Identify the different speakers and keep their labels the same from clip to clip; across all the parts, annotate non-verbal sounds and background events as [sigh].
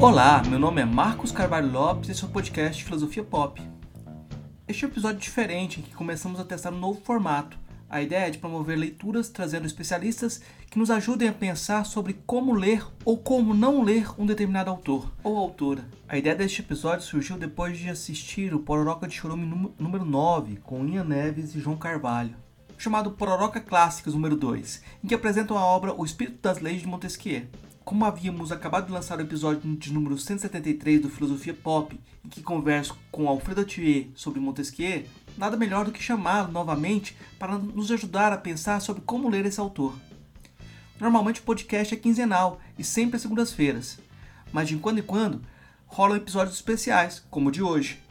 Speaker 1: Olá, meu nome é Marcos Carvalho Lopes e esse é o podcast Filosofia Pop. Este é um episódio diferente em que começamos a testar um novo formato. A ideia é de promover leituras trazendo especialistas que nos ajudem a pensar sobre como ler ou como não ler um determinado autor ou autora. A ideia deste episódio surgiu depois de assistir o Pororoca de Chorume número 9 com Ian Neves e João Carvalho, chamado Pororoca Clássicos número 2, em que apresentam a obra O Espírito das Leis de Montesquieu como havíamos acabado de lançar o episódio de número 173 do Filosofia Pop, em que converso com Alfredo Thier sobre Montesquieu, nada melhor do que chamá-lo novamente para nos ajudar a pensar sobre como ler esse autor. Normalmente o podcast é quinzenal e sempre às segundas-feiras, mas de quando em quando rolam episódios especiais, como o de hoje.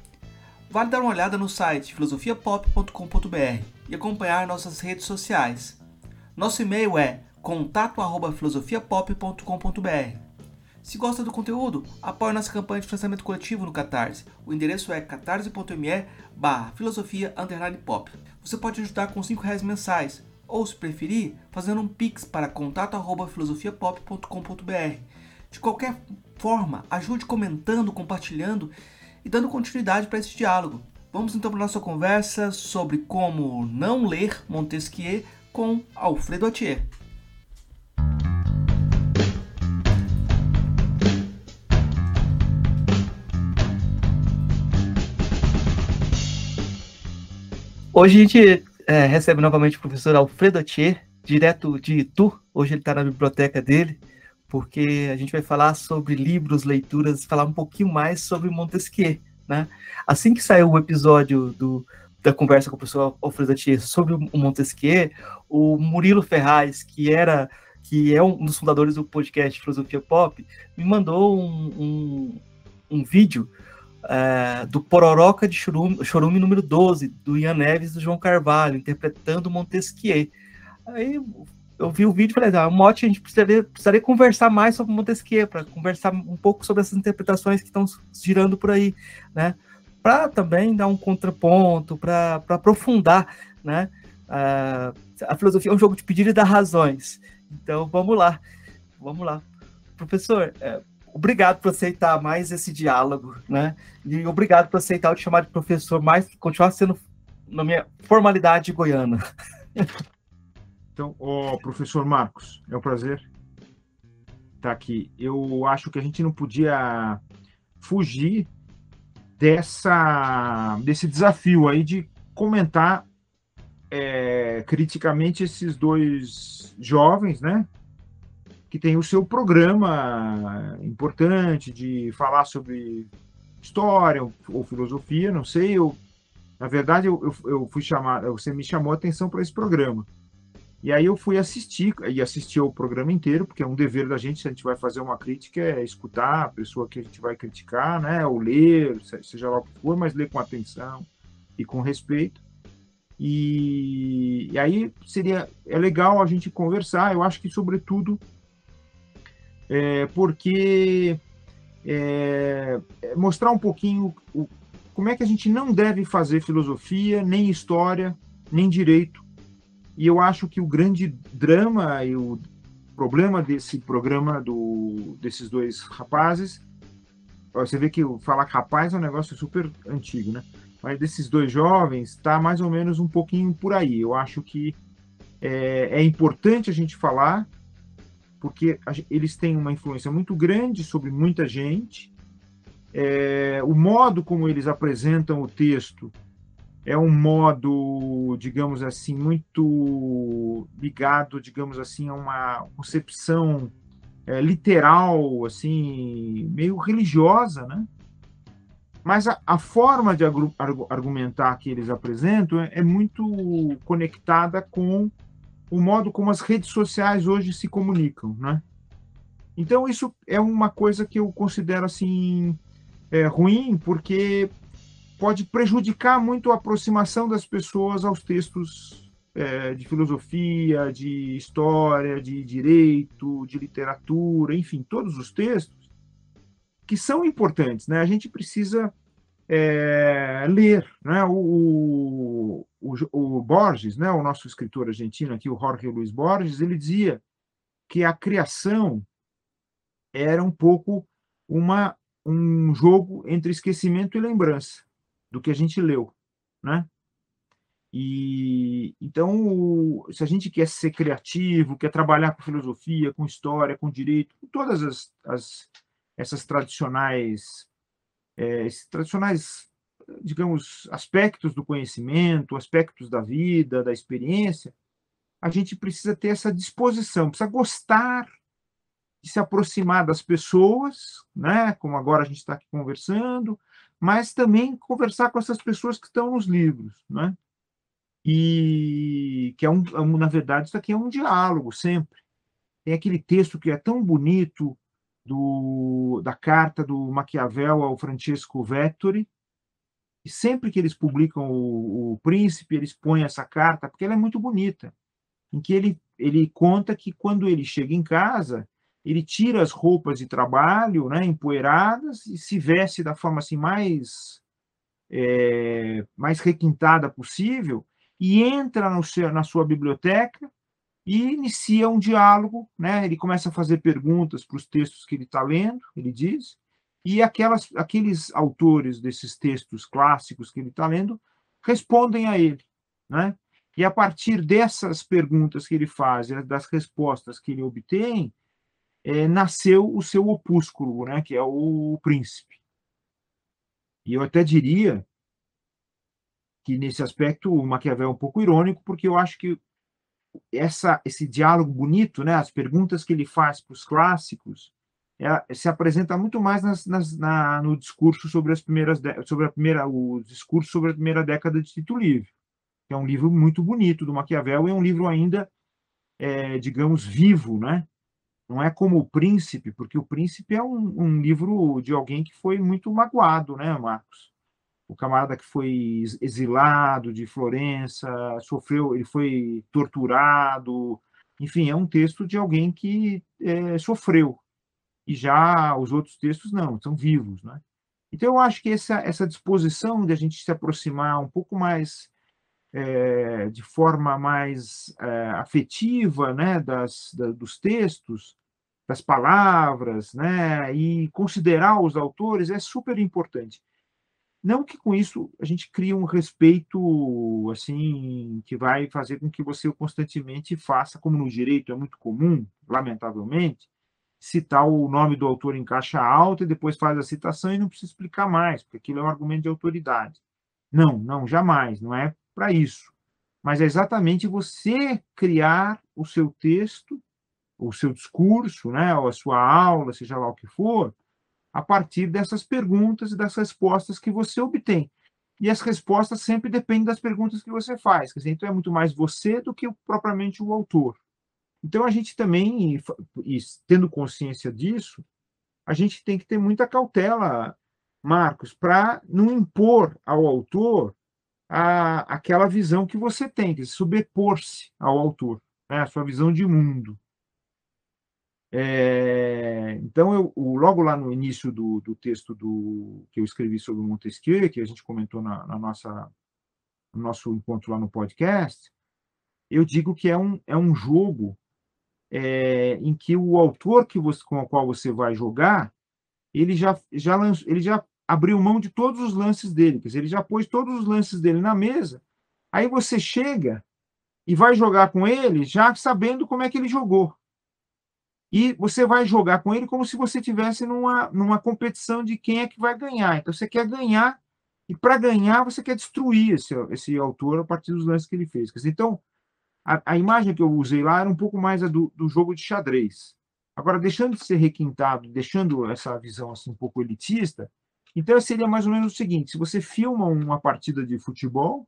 Speaker 1: Vale dar uma olhada no site filosofiapop.com.br e acompanhar nossas redes sociais. Nosso e-mail é contato@filosofiapop.com.br. Se gosta do conteúdo, apoie nossa campanha de financiamento coletivo no Catarse. O endereço é catarse.me barra filosofia pop. Você pode ajudar com R$ reais mensais, ou se preferir, fazendo um pix para contato@filosofiapop.com.br. De qualquer forma, ajude comentando, compartilhando e dando continuidade para esse diálogo. Vamos então para a nossa conversa sobre como não ler Montesquieu com Alfredo Atier. Hoje a gente é, recebe novamente o professor Alfredo Atier, direto de Itu. Hoje ele está na biblioteca dele, porque a gente vai falar sobre livros, leituras, falar um pouquinho mais sobre Montesquieu. Né? Assim que saiu o episódio do, da conversa com o professor Alfredo Atier sobre o Montesquieu, o Murilo Ferraz, que era que é um dos fundadores do podcast Filosofia Pop, me mandou um, um, um vídeo é, do Pororoca de Chorume, número 12, do Ian Neves e do João Carvalho, interpretando Montesquieu. Aí eu vi o vídeo e falei, ah, Mote, a gente precisaria, precisaria conversar mais sobre Montesquieu, para conversar um pouco sobre essas interpretações que estão girando por aí, né? Para também dar um contraponto, para aprofundar, né? A, a filosofia é um jogo de pedir e dar razões. Então, vamos lá, vamos lá. Professor, é, obrigado por aceitar mais esse diálogo, né? E obrigado por aceitar eu te chamar de professor, mas continuar sendo na minha formalidade goiana. [laughs]
Speaker 2: Então, oh, professor Marcos, é um prazer estar aqui. Eu acho que a gente não podia fugir dessa desse desafio aí de comentar é, criticamente esses dois jovens, né? Que tem o seu programa importante de falar sobre história ou, ou filosofia, não sei. Eu, na verdade, eu, eu, fui chamar, você me chamou a atenção para esse programa. E aí eu fui assistir, e assisti o programa inteiro, porque é um dever da gente, se a gente vai fazer uma crítica, é escutar a pessoa que a gente vai criticar, né? Ou ler, seja lá o que for, mas ler com atenção e com respeito. E, e aí seria é legal a gente conversar. Eu acho que, sobretudo, é, porque é, é, mostrar um pouquinho o, como é que a gente não deve fazer filosofia, nem história, nem direito. E eu acho que o grande drama e o problema desse programa do, desses dois rapazes, você vê que falar rapaz é um negócio super antigo, né? Mas desses dois jovens está mais ou menos um pouquinho por aí. Eu acho que é, é importante a gente falar, porque eles têm uma influência muito grande sobre muita gente. É, o modo como eles apresentam o texto é um modo, digamos assim, muito ligado, digamos assim, a uma concepção é, literal, assim, meio religiosa, né? Mas a, a forma de argumentar que eles apresentam é, é muito conectada com o modo como as redes sociais hoje se comunicam, né? Então isso é uma coisa que eu considero assim é, ruim, porque pode prejudicar muito a aproximação das pessoas aos textos é, de filosofia, de história, de direito, de literatura, enfim, todos os textos que são importantes, né? A gente precisa é, ler, né? O, o, o, Borges, né? O nosso escritor argentino aqui, o Jorge Luiz Borges, ele dizia que a criação era um pouco uma, um jogo entre esquecimento e lembrança do que a gente leu, né? E então, se a gente quer ser criativo, quer trabalhar com filosofia, com história, com direito, com todas as, as essas tradicionais, é, esses tradicionais, digamos, aspectos do conhecimento, aspectos da vida, da experiência, a gente precisa ter essa disposição, precisa gostar de se aproximar das pessoas, né? Como agora a gente está aqui conversando, mas também conversar com essas pessoas que estão nos livros, né? E que é um, é na verdade, isso aqui é um diálogo sempre. Tem aquele texto que é tão bonito do, da carta do Maquiavel ao Francesco Vettori, e sempre que eles publicam o, o Príncipe, eles põem essa carta, porque ela é muito bonita, em que ele, ele conta que quando ele chega em casa, ele tira as roupas de trabalho, né, empoeiradas, e se veste da forma assim mais é, mais requintada possível, e entra no seu, na sua biblioteca e inicia um diálogo, né? Ele começa a fazer perguntas para os textos que ele está lendo, ele diz, e aquelas, aqueles autores desses textos clássicos que ele está lendo respondem a ele, né? E a partir dessas perguntas que ele faz, das respostas que ele obtém, é, nasceu o seu opúsculo, né? Que é o Príncipe. E eu até diria que nesse aspecto o Maquiavel é um pouco irônico, porque eu acho que essa, esse diálogo bonito, né, as perguntas que ele faz para os clássicos, é, se apresenta muito mais nas, nas, na, no discurso sobre as primeiras sobre a primeira o discurso sobre a primeira década de Tito Livre, que é um livro muito bonito do Maquiavel e é um livro ainda é, digamos vivo, né? Não é como o Príncipe, porque o Príncipe é um, um livro de alguém que foi muito magoado, né, Marcos? O camarada que foi exilado de Florença, sofreu, ele foi torturado, enfim, é um texto de alguém que é, sofreu. E já os outros textos não, são vivos, né? Então eu acho que essa, essa disposição de a gente se aproximar um pouco mais é, de forma mais é, afetiva, né, das, da, dos textos, das palavras, né, e considerar os autores é super importante. Não que com isso a gente crie um respeito assim que vai fazer com que você constantemente faça, como no direito é muito comum, lamentavelmente, citar o nome do autor em caixa alta e depois faz a citação e não precisa explicar mais, porque aquilo é um argumento de autoridade. Não, não, jamais, não é para isso. Mas é exatamente você criar o seu texto, o seu discurso, né, ou a sua aula, seja lá o que for, a partir dessas perguntas e das respostas que você obtém. E as respostas sempre dependem das perguntas que você faz. Quer dizer, então é muito mais você do que propriamente o autor. Então a gente também, e tendo consciência disso, a gente tem que ter muita cautela, Marcos, para não impor ao autor a, aquela visão que você tem, que sobrepor-se ao autor, né, a sua visão de mundo. É, então, eu, logo lá no início do, do, texto do, que eu escrevi sobre Montesquieu, que a gente comentou na, na nossa, no nosso encontro lá no podcast, eu digo que é um, é um jogo é, em que o autor que você, com o qual você vai jogar, ele já, já, lançou, ele já abriu mão de todos os lances dele, quer dizer, ele já pôs todos os lances dele na mesa, aí você chega e vai jogar com ele já sabendo como é que ele jogou e você vai jogar com ele como se você tivesse numa, numa competição de quem é que vai ganhar. Então você quer ganhar e para ganhar você quer destruir esse, esse autor a partir dos lances que ele fez. Então a, a imagem que eu usei lá era um pouco mais a do, do jogo de xadrez. Agora deixando de ser requintado, deixando essa visão assim um pouco elitista, então seria mais ou menos o seguinte: se você filma uma partida de futebol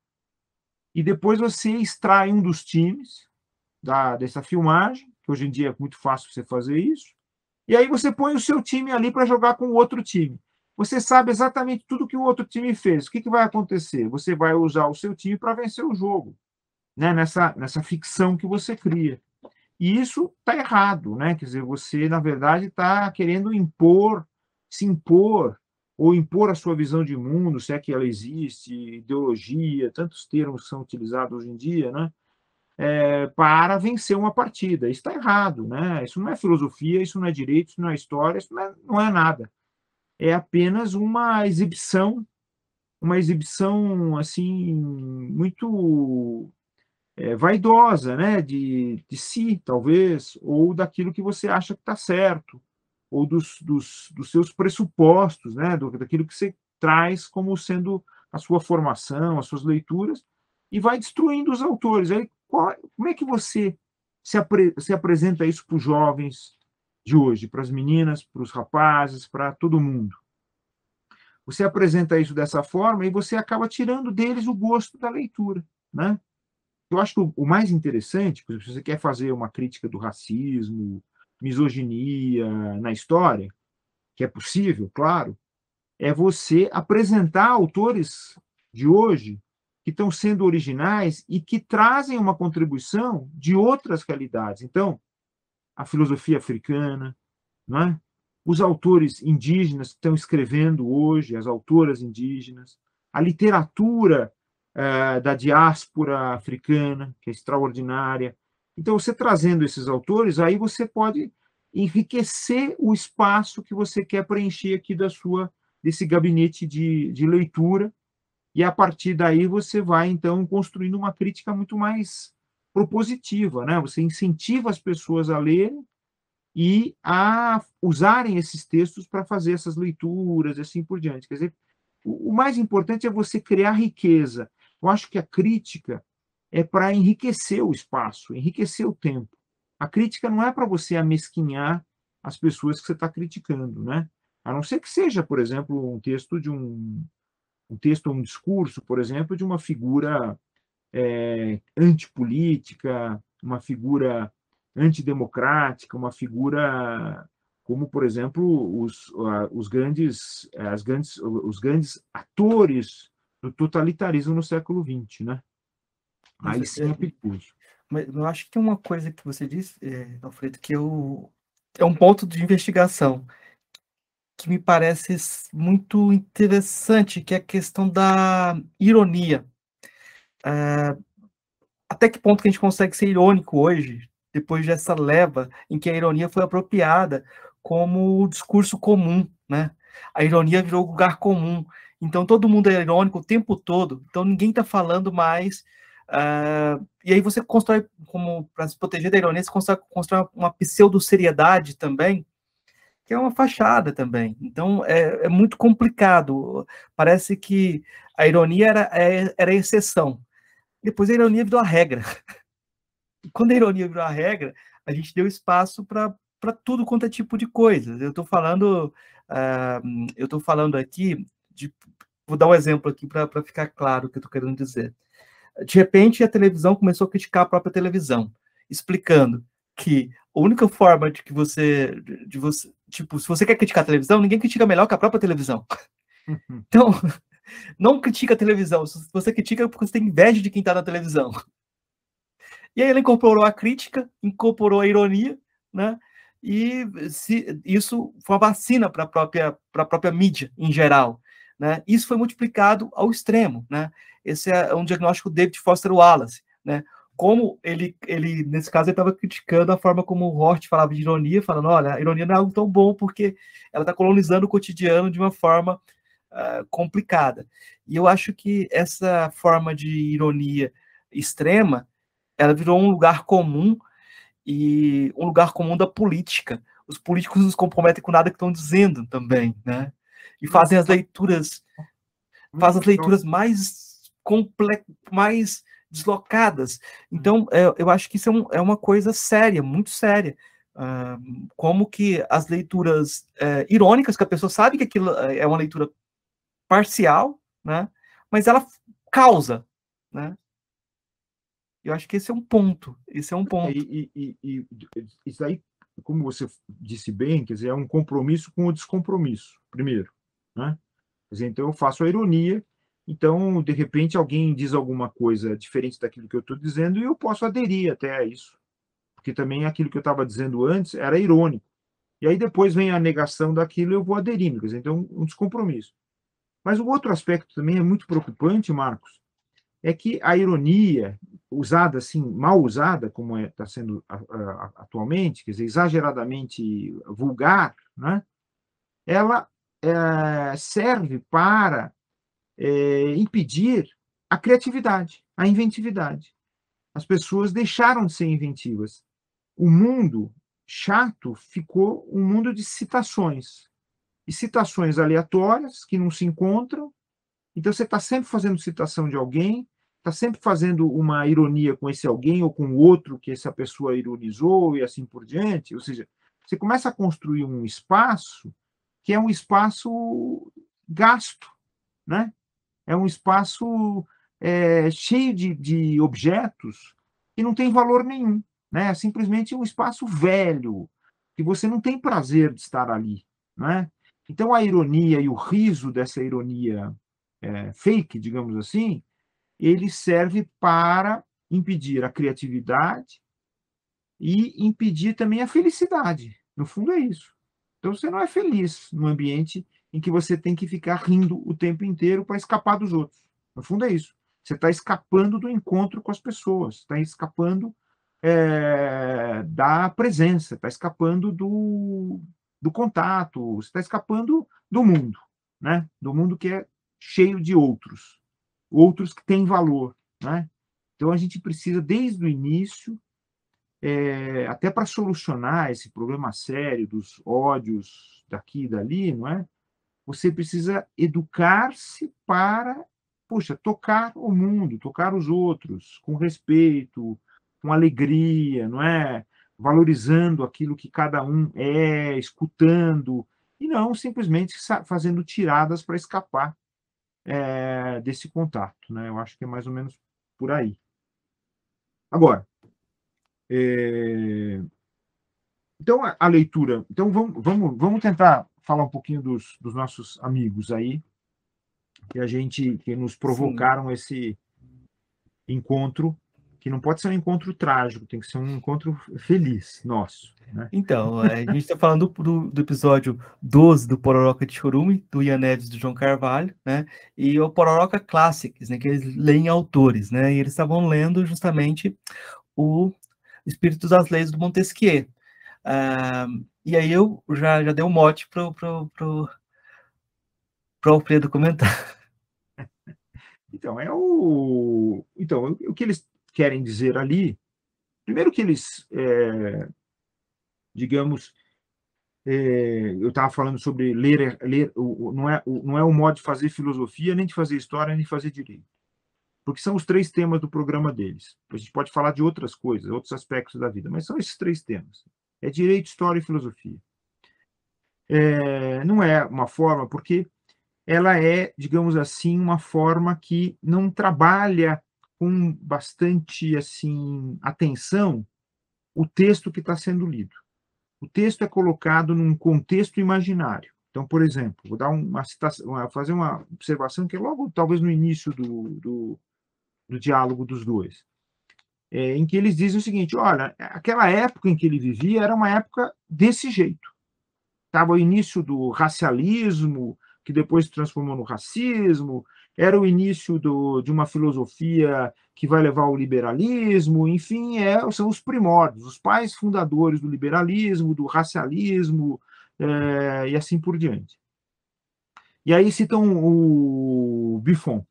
Speaker 2: e depois você extrai um dos times da, dessa filmagem hoje em dia é muito fácil você fazer isso. E aí você põe o seu time ali para jogar com o outro time. Você sabe exatamente tudo que o outro time fez. O que, que vai acontecer? Você vai usar o seu time para vencer o jogo, né? nessa, nessa ficção que você cria. E isso está errado, né? Quer dizer, você, na verdade, está querendo impor, se impor, ou impor a sua visão de mundo, se é que ela existe, ideologia, tantos termos são utilizados hoje em dia, né? É, para vencer uma partida. Isso está errado, né? Isso não é filosofia, isso não é direito, isso não é história, isso não é, não é nada. é apenas uma exibição, uma exibição assim muito é, vaidosa, né, de, de si, talvez, ou daquilo que você acha que está certo, ou dos, dos, dos, seus pressupostos, né, do, daquilo que você traz como sendo a sua formação, as suas leituras, e vai destruindo os autores. Aí, qual, como é que você se, apre, se apresenta isso para os jovens de hoje, para as meninas, para os rapazes, para todo mundo? Você apresenta isso dessa forma e você acaba tirando deles o gosto da leitura, né? Eu acho que o mais interessante, se você quer fazer uma crítica do racismo, misoginia na história, que é possível, claro, é você apresentar autores de hoje que estão sendo originais e que trazem uma contribuição de outras realidades. Então, a filosofia africana, não é? os autores indígenas que estão escrevendo hoje, as autoras indígenas, a literatura uh, da diáspora africana, que é extraordinária. Então, você trazendo esses autores, aí você pode enriquecer o espaço que você quer preencher aqui da sua desse gabinete de, de leitura e a partir daí você vai então construindo uma crítica muito mais propositiva, né? Você incentiva as pessoas a lerem e a usarem esses textos para fazer essas leituras e assim por diante. Quer dizer, o, mais importante é você criar riqueza. Eu acho que a crítica é para enriquecer o espaço, enriquecer o tempo. A crítica não é para você amesquinhar as pessoas que você está criticando, né? A não ser que seja, por exemplo, um texto de um, um texto, um discurso, por exemplo, de uma figura é, antipolítica, uma figura antidemocrática, uma figura como, por exemplo, os, os, grandes, as grandes, os grandes atores do totalitarismo no século XX, né? Aí sim é perigoso.
Speaker 1: Mas eu acho que tem uma coisa que você disse, é, Alfredo, que eu, é um ponto de investigação que me parece muito interessante, que é a questão da ironia. É, até que ponto que a gente consegue ser irônico hoje, depois dessa leva em que a ironia foi apropriada como discurso comum, né? A ironia virou lugar comum. Então todo mundo é irônico o tempo todo. Então ninguém está falando mais. Uh, e aí você constrói, como para se proteger da ironia, você constrói, uma pseudo-seriedade também, que é uma fachada também. Então é, é muito complicado. Parece que a ironia era, é, era a exceção. Depois a ironia virou a regra. [laughs] Quando a ironia virou a regra, a gente deu espaço para tudo quanto é tipo de coisa. Eu estou falando, uh, eu estou falando aqui de, vou dar um exemplo aqui para ficar claro o que eu estou querendo dizer. De repente, a televisão começou a criticar a própria televisão, explicando que a única forma de que você, de você, tipo, se você quer criticar a televisão, ninguém critica melhor que a própria televisão. Uhum. Então, [laughs] não critica a televisão. Se você critica é porque você tem inveja de quem está na televisão. E aí ele incorporou a crítica, incorporou a ironia, né? E se, isso foi uma vacina para a própria, própria mídia em geral. Né? Isso foi multiplicado ao extremo. Né? Esse é um diagnóstico do David Foster Wallace. Né? Como ele, ele nesse caso, ele estava criticando a forma como o Hort falava de ironia, falando, olha, a ironia não é algo tão bom porque ela está colonizando o cotidiano de uma forma uh, complicada. E eu acho que essa forma de ironia extrema, ela virou um lugar comum e um lugar comum da política. Os políticos não se comprometem com nada que estão dizendo também, né? E fazem as leituras, fazem as leituras mais complexas, mais deslocadas. Então, é, eu acho que isso é, um, é, uma coisa séria, muito séria. Uh, como que as leituras é, irônicas, que a pessoa sabe que aquilo é uma leitura parcial, né? Mas ela causa, né? Eu acho que esse é um ponto. Esse é um ponto.
Speaker 2: E, e, e, isso aí, como você disse bem, quer dizer, é um compromisso com o descompromisso, primeiro, né? Quer dizer, então eu faço a ironia então, de repente, alguém diz alguma coisa diferente daquilo que eu estou dizendo e eu posso aderir até a isso. Porque também aquilo que eu estava dizendo antes era irônico. E aí depois vem a negação daquilo e eu vou aderindo. Quer dizer, então, um descompromisso. Mas o outro aspecto também é muito preocupante, Marcos, é que a ironia, usada assim, mal usada, como está é, sendo a, a, atualmente, quer dizer, exageradamente vulgar, né? ela é, serve para é, impedir a criatividade, a inventividade. As pessoas deixaram de ser inventivas. O mundo chato ficou um mundo de citações. E citações aleatórias que não se encontram. Então você está sempre fazendo citação de alguém, está sempre fazendo uma ironia com esse alguém ou com o outro que essa pessoa ironizou e assim por diante. Ou seja, você começa a construir um espaço que é um espaço gasto, né? É um espaço é, cheio de, de objetos que não tem valor nenhum, né? É simplesmente um espaço velho que você não tem prazer de estar ali, né? Então a ironia e o riso dessa ironia é, fake, digamos assim, ele serve para impedir a criatividade e impedir também a felicidade. No fundo é isso. Então você não é feliz no ambiente em que você tem que ficar rindo o tempo inteiro para escapar dos outros. No fundo é isso. Você está escapando do encontro com as pessoas, está escapando é, da presença, está escapando do, do contato, você está escapando do mundo, né? Do mundo que é cheio de outros, outros que têm valor, né? Então a gente precisa desde o início, é, até para solucionar esse problema sério dos ódios daqui e dali, não é? Você precisa educar-se para puxa, tocar o mundo, tocar os outros com respeito, com alegria, não é? Valorizando aquilo que cada um é, escutando, e não simplesmente fazendo tiradas para escapar é, desse contato, né? Eu acho que é mais ou menos por aí. Agora, é... então a, a, leitura, então vamos, vamos, vamos tentar falar um pouquinho dos, dos nossos amigos aí, que a gente que nos provocaram Sim. esse encontro que não pode ser um encontro trágico, tem que ser um encontro feliz nosso. Né?
Speaker 1: Então, é, a gente está falando do, do, episódio 12 do Pororoca de Chorume, do Ian Neves e do João Carvalho, né? E o Pororoca Classics, né? Que eles leem autores, né? E eles estavam lendo justamente o Espírito das Leis do Montesquieu. Uh, e aí eu já, já dei um mote para o pro, pro, pro Alfredo comentar. [laughs]
Speaker 2: Então, é o. Então, o que eles querem dizer ali, primeiro que eles, é, digamos, é, eu estava falando sobre ler, ler o, não, é, o, não é o modo de fazer filosofia, nem de fazer história, nem de fazer direito. Porque são os três temas do programa deles. A gente pode falar de outras coisas, outros aspectos da vida, mas são esses três temas. É direito, história e filosofia. É, não é uma forma, porque ela é, digamos assim, uma forma que não trabalha com bastante assim atenção o texto que está sendo lido. O texto é colocado num contexto imaginário. Então, por exemplo, vou dar uma citação, fazer uma observação que é logo talvez no início do, do, do diálogo dos dois, é, em que eles dizem o seguinte: olha, aquela época em que ele vivia era uma época desse jeito. Estava o início do racialismo, que depois se transformou no racismo, era o início do, de uma filosofia que vai levar ao liberalismo, enfim, é, são os primórdios, os pais fundadores do liberalismo, do racialismo é, e assim por diante. E aí citam o Buffon,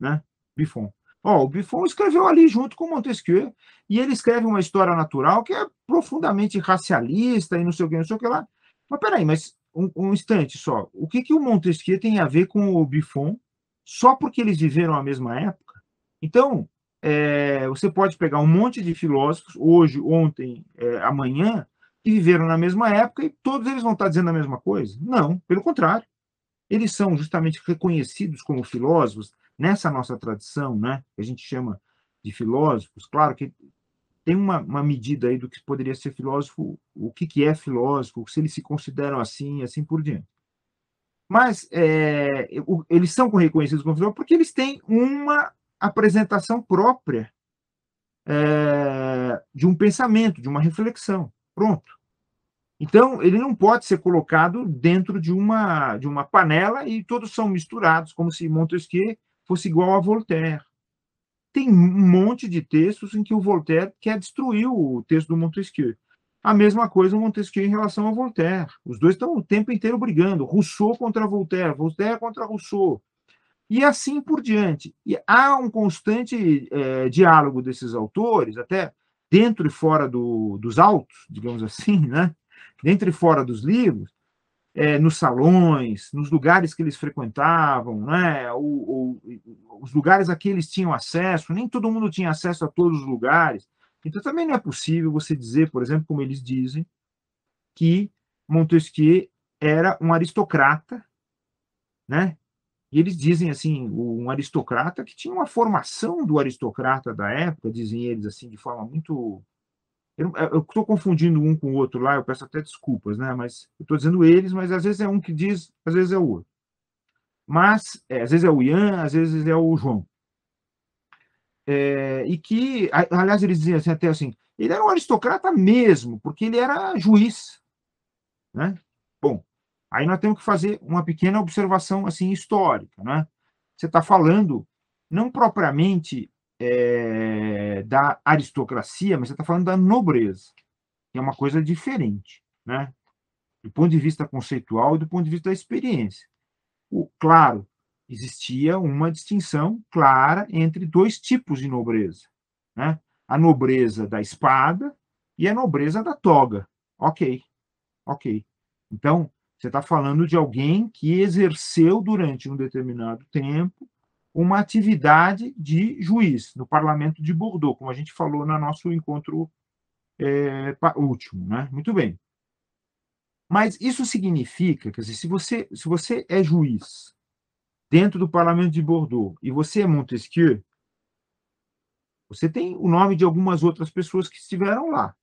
Speaker 2: né? Buffon. Oh, o Buffon escreveu ali junto com Montesquieu, e ele escreve uma história natural que é profundamente racialista e não sei o que, não sei o que lá. Mas peraí, mas um, um, instante só. O que, que o Montesquieu tem a ver com o Buffon só porque eles viveram a mesma época? Então, é, você pode pegar um monte de filósofos, hoje, ontem, é, amanhã, que viveram na mesma época e todos eles vão estar dizendo a mesma coisa? Não, pelo contrário. Eles são justamente reconhecidos como filósofos nessa nossa tradição, né, que a gente chama de filósofos. Claro que tem uma, uma medida aí do que poderia ser filósofo, o que, que é filósofo, se eles se consideram assim, assim por diante. Mas é, eles são reconhecidos como filósofos porque eles têm uma apresentação própria é, de um pensamento, de uma reflexão. Pronto. Então, ele não pode ser colocado dentro de uma, de uma panela e todos são misturados, como se Montesquieu fosse igual a Voltaire tem um monte de textos em que o Voltaire quer destruir o texto do Montesquieu. A mesma coisa o Montesquieu em relação a Voltaire. Os dois estão o tempo inteiro brigando. Rousseau contra Voltaire, Voltaire contra Rousseau. E assim por diante. E há um constante é, diálogo desses autores, até dentro e fora do, dos autos, digamos assim, né? dentro e fora dos livros, é, nos salões, nos lugares que eles frequentavam, né? O, o, os lugares a que eles tinham acesso, nem todo mundo tinha acesso a todos os lugares. Então também não é possível você dizer, por exemplo, como eles dizem, que Montesquieu era um aristocrata, né? E eles dizem assim, um aristocrata que tinha uma formação do aristocrata da época, dizem eles assim de forma muito eu estou confundindo um com o outro lá, eu peço até desculpas, né? Mas eu estou dizendo eles, mas às vezes é um que diz, às vezes é o outro. Mas, é, às vezes é o Ian, às vezes é o João. É, e que, aliás, eles diziam assim, até assim, ele era um aristocrata mesmo, porque ele era juiz. Né? Bom, aí nós temos que fazer uma pequena observação assim histórica. Né? Você está falando não propriamente é, da aristocracia, mas você está falando da nobreza, que é uma coisa diferente, né? do ponto de vista conceitual e do ponto de vista da experiência. O, claro, existia uma distinção clara entre dois tipos de nobreza. Né? A nobreza da espada e a nobreza da toga. Ok, ok. Então, você está falando de alguém que exerceu durante um determinado tempo uma atividade de juiz no parlamento de Bordeaux, como a gente falou no nosso encontro é, último. Né? Muito bem. Mas isso significa, quer dizer, se você, se você é juiz dentro do parlamento de Bordeaux e você é Montesquieu, você tem o nome de algumas outras pessoas que estiveram lá.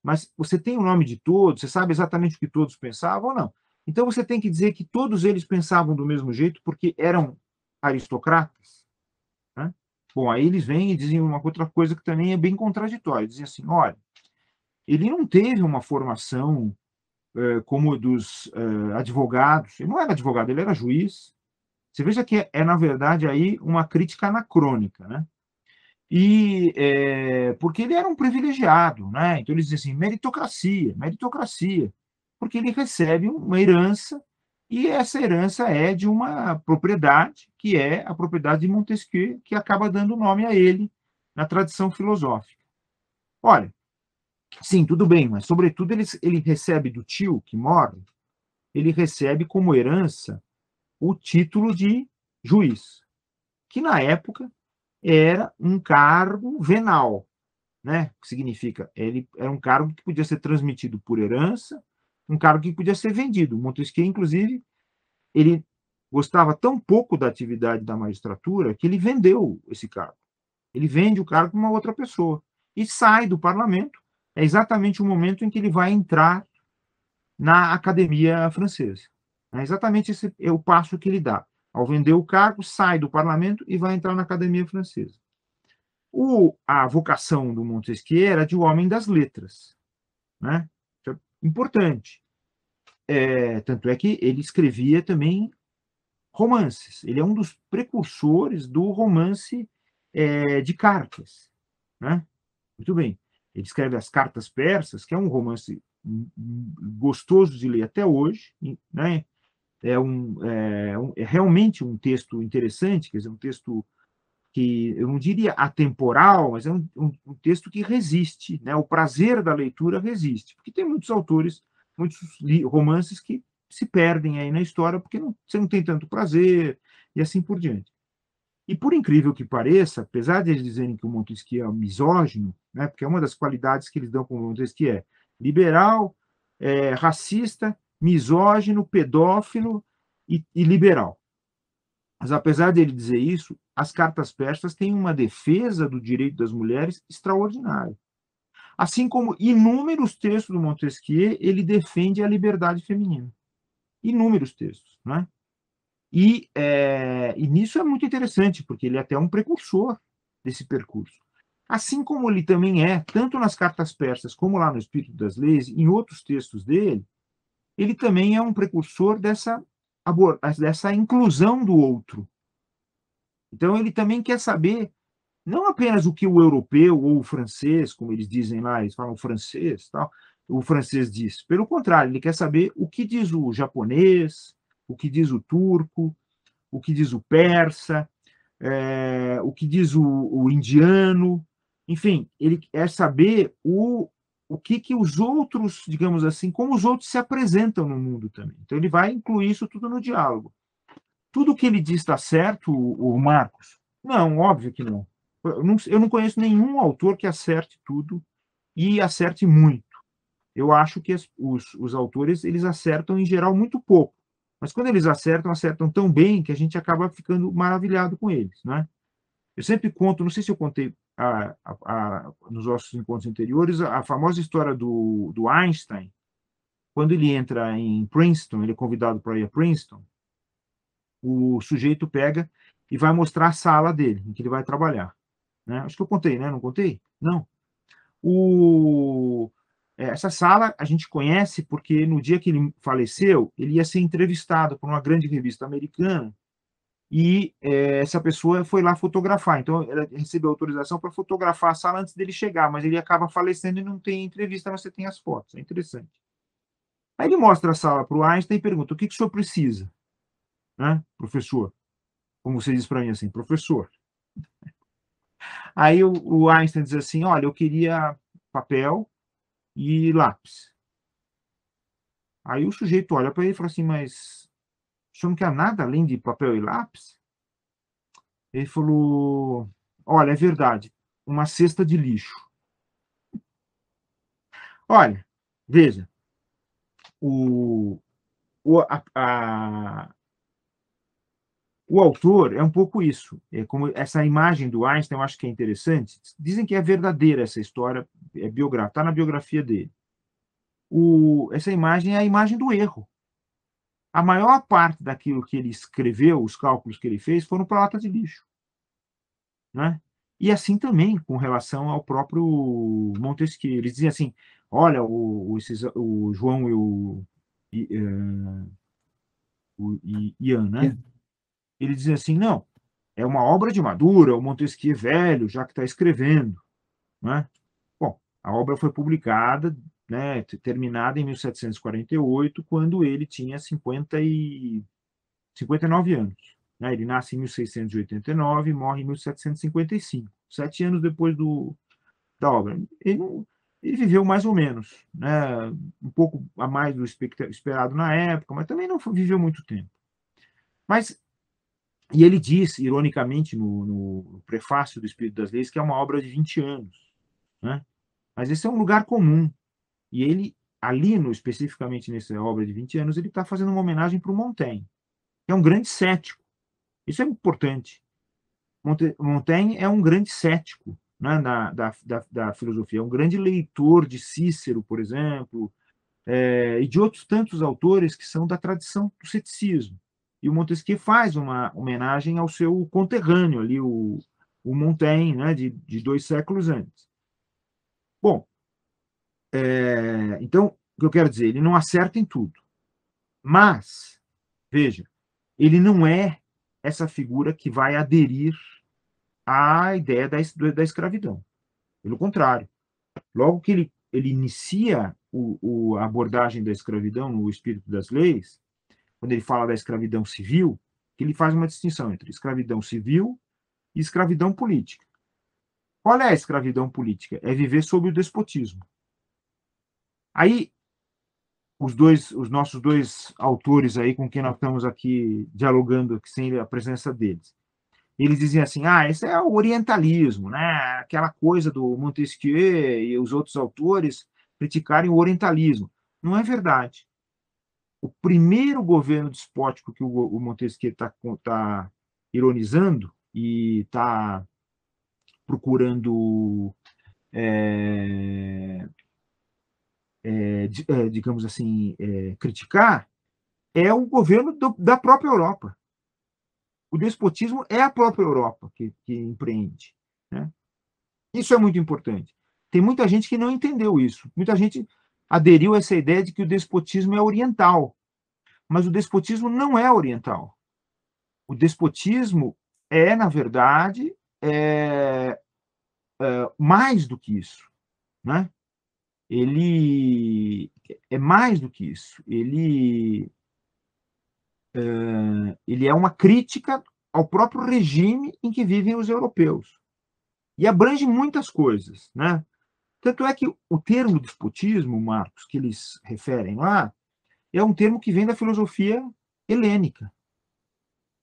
Speaker 2: Mas você tem o nome de todos, você sabe exatamente o que todos pensavam ou não. Então você tem que dizer que todos eles pensavam do mesmo jeito porque eram aristocratas. Né? Bom, aí eles vêm e dizem uma outra coisa que também é bem contraditória. Dizem assim, olha, ele não teve uma formação eh, como dos eh, advogados. Ele não era advogado, ele era juiz. Você veja que é, é na verdade, aí uma crítica anacrônica, né? E é, porque ele era um privilegiado, né? Então eles dizem assim, meritocracia, meritocracia, porque ele recebe uma herança e essa herança é de uma propriedade, que é a propriedade de Montesquieu, que acaba dando nome a ele na tradição filosófica. Olha, sim, tudo bem, mas sobretudo ele, ele recebe do tio que morre, ele recebe como herança o título de juiz, que na época era um cargo venal, né? Que significa, ele era um cargo que podia ser transmitido por herança um cargo que podia ser vendido. Montesquieu, inclusive, ele gostava tão pouco da atividade da magistratura que ele vendeu esse cargo. Ele vende o cargo para uma outra pessoa e sai do parlamento. É exatamente o momento em que ele vai entrar na academia francesa. É exatamente esse é o passo que ele dá. Ao vender o cargo, sai do parlamento e vai entrar na academia francesa. O, a vocação do Montesquieu era de homem das letras. Né? Importante. É, tanto é que ele escrevia também romances. Ele é um dos precursores do romance é, de cartas. Né? Muito bem. Ele escreve as Cartas Persas, que é um romance gostoso de ler até hoje. Né? É, um, é, um, é realmente um texto interessante, quer dizer, um texto que eu não diria atemporal, mas é um, um, um, texto que resiste, né? O prazer da leitura resiste, porque tem muitos autores, muitos romances que se perdem aí na história porque não, você não tem tanto prazer e assim por diante. E por incrível que pareça, apesar de eles dizerem que o Montesquieu é misógino, né? Porque é uma das qualidades que eles dão com o Montesquieu é liberal, é, racista, misógino, pedófilo e, e liberal. Mas apesar dele dizer isso, as cartas persas têm uma defesa do direito das mulheres extraordinária. Assim como inúmeros textos do Montesquieu, ele defende a liberdade feminina. Inúmeros textos, né? E, é, e nisso é muito interessante, porque ele é até um precursor desse percurso. Assim como ele também é, tanto nas cartas persas como lá no Espírito das Leis, em outros textos dele, ele também é um precursor dessa dessa inclusão do outro. Então, ele também quer saber não apenas o que o europeu ou o francês, como eles dizem lá, eles falam francês, tal, o francês diz. Pelo contrário, ele quer saber o que diz o japonês, o que diz o turco, o que diz o persa, é, o que diz o, o, indiano, enfim, ele quer saber o, o que, que os outros, digamos assim, como os outros se apresentam no mundo também. Então, ele vai incluir isso tudo no diálogo. Tudo que ele diz está certo, o, Marcos? Não, óbvio que não. Eu, não. conheço nenhum autor que acerte tudo e acerte muito. Eu acho que os, os autores eles acertam em geral muito pouco. Mas quando eles acertam, acertam tão bem que a gente acaba ficando maravilhado com eles, né? Eu sempre conto, não sei se eu contei a, a, a, nos nossos encontros anteriores, a, famosa história do, do Einstein, quando ele entra em Princeton, ele é convidado para ir a Princeton, o sujeito pega e vai mostrar a sala dele, em que ele vai trabalhar. Né? Acho que eu contei, né? Não contei? Não. O, é, essa sala a gente conhece porque no dia que ele faleceu, ele ia ser entrevistado por uma grande revista americana e é, essa pessoa foi lá fotografar. Então, ela recebeu autorização para fotografar a sala antes dele chegar, mas ele acaba falecendo e não tem entrevista, mas você tem as fotos. É interessante. Aí ele mostra a sala para o Einstein e pergunta: o que, que o senhor precisa? Né, professor? Como você diz para mim assim, professor. Aí o, o Einstein diz assim: olha, eu queria papel, e lápis. Aí o sujeito olha para ele e fala assim, mas senhor não quer nada além de papel e lápis? Ele falou, olha, é verdade, uma cesta de lixo. Olha, veja, o, o, a, a, o autor é um pouco isso. É como essa imagem do Einstein, eu acho que é interessante. Dizem que é verdadeira essa história, é está na biografia dele. O, essa imagem é a imagem do erro. A maior parte daquilo que ele escreveu, os cálculos que ele fez, foram para lata de lixo. Né? E assim também com relação ao próprio Montesquieu. Eles diziam assim: olha, o, o, esses, o João e o, e, uh, o Ian, né? ele diz assim, não, é uma obra de Madura, o Montesquieu é velho, já que está escrevendo. Né? Bom, a obra foi publicada, né, terminada em 1748, quando ele tinha 50 e... 59 anos. Né? Ele nasce em 1689 e morre em 1755, sete anos depois do, da obra. Ele, ele viveu mais ou menos, né? um pouco a mais do esperado na época, mas também não viveu muito tempo. Mas e ele diz, ironicamente, no, no, prefácio do Espírito das Leis, que é uma obra de 20 anos. Né? Mas esse é um lugar comum. E ele, ali, no, especificamente nessa obra de 20 anos, ele está fazendo uma homenagem para o Montaigne, que é um grande cético. Isso é importante. Montaigne é um grande cético né, da, da, da, da, filosofia, é um grande leitor de Cícero, por exemplo, é, e de outros tantos autores que são da tradição do ceticismo. E o Montesquieu faz uma homenagem ao seu conterrâneo ali, o, o Montaigne, né, de, de dois séculos antes. Bom, é, então, o que eu quero dizer, ele não acerta em tudo. Mas, veja, ele não é essa figura que vai aderir à ideia da, da escravidão. Pelo contrário, logo que ele, ele inicia o, o, a abordagem da escravidão no Espírito das Leis, quando ele fala da escravidão civil, que ele faz uma distinção entre escravidão civil e escravidão política. Qual é a escravidão política? É viver sob o despotismo. Aí, os dois, os nossos dois autores aí com quem nós estamos aqui dialogando, sem a presença deles, eles dizem assim: ah, esse é o orientalismo, né? Aquela coisa do Montesquieu e os outros autores criticarem o orientalismo. Não é verdade o primeiro governo despótico que o, o Montesquieu está tá ironizando e está procurando, é, é, é, digamos assim, é, criticar, é o governo do, da própria Europa. O despotismo é a própria Europa que, que empreende. Né? Isso é muito importante. Tem muita gente que não entendeu isso. Muita gente aderiu a essa ideia de que o despotismo é oriental. Mas o despotismo não é oriental. O despotismo é, na verdade, é, é, mais do que isso. Né? Ele é mais do que isso. Ele, é, ele é uma crítica ao próprio regime em que vivem os europeus. E abrange muitas coisas, né? Tanto é que o termo despotismo, Marcos, que eles referem lá, é um termo que vem da filosofia helênica.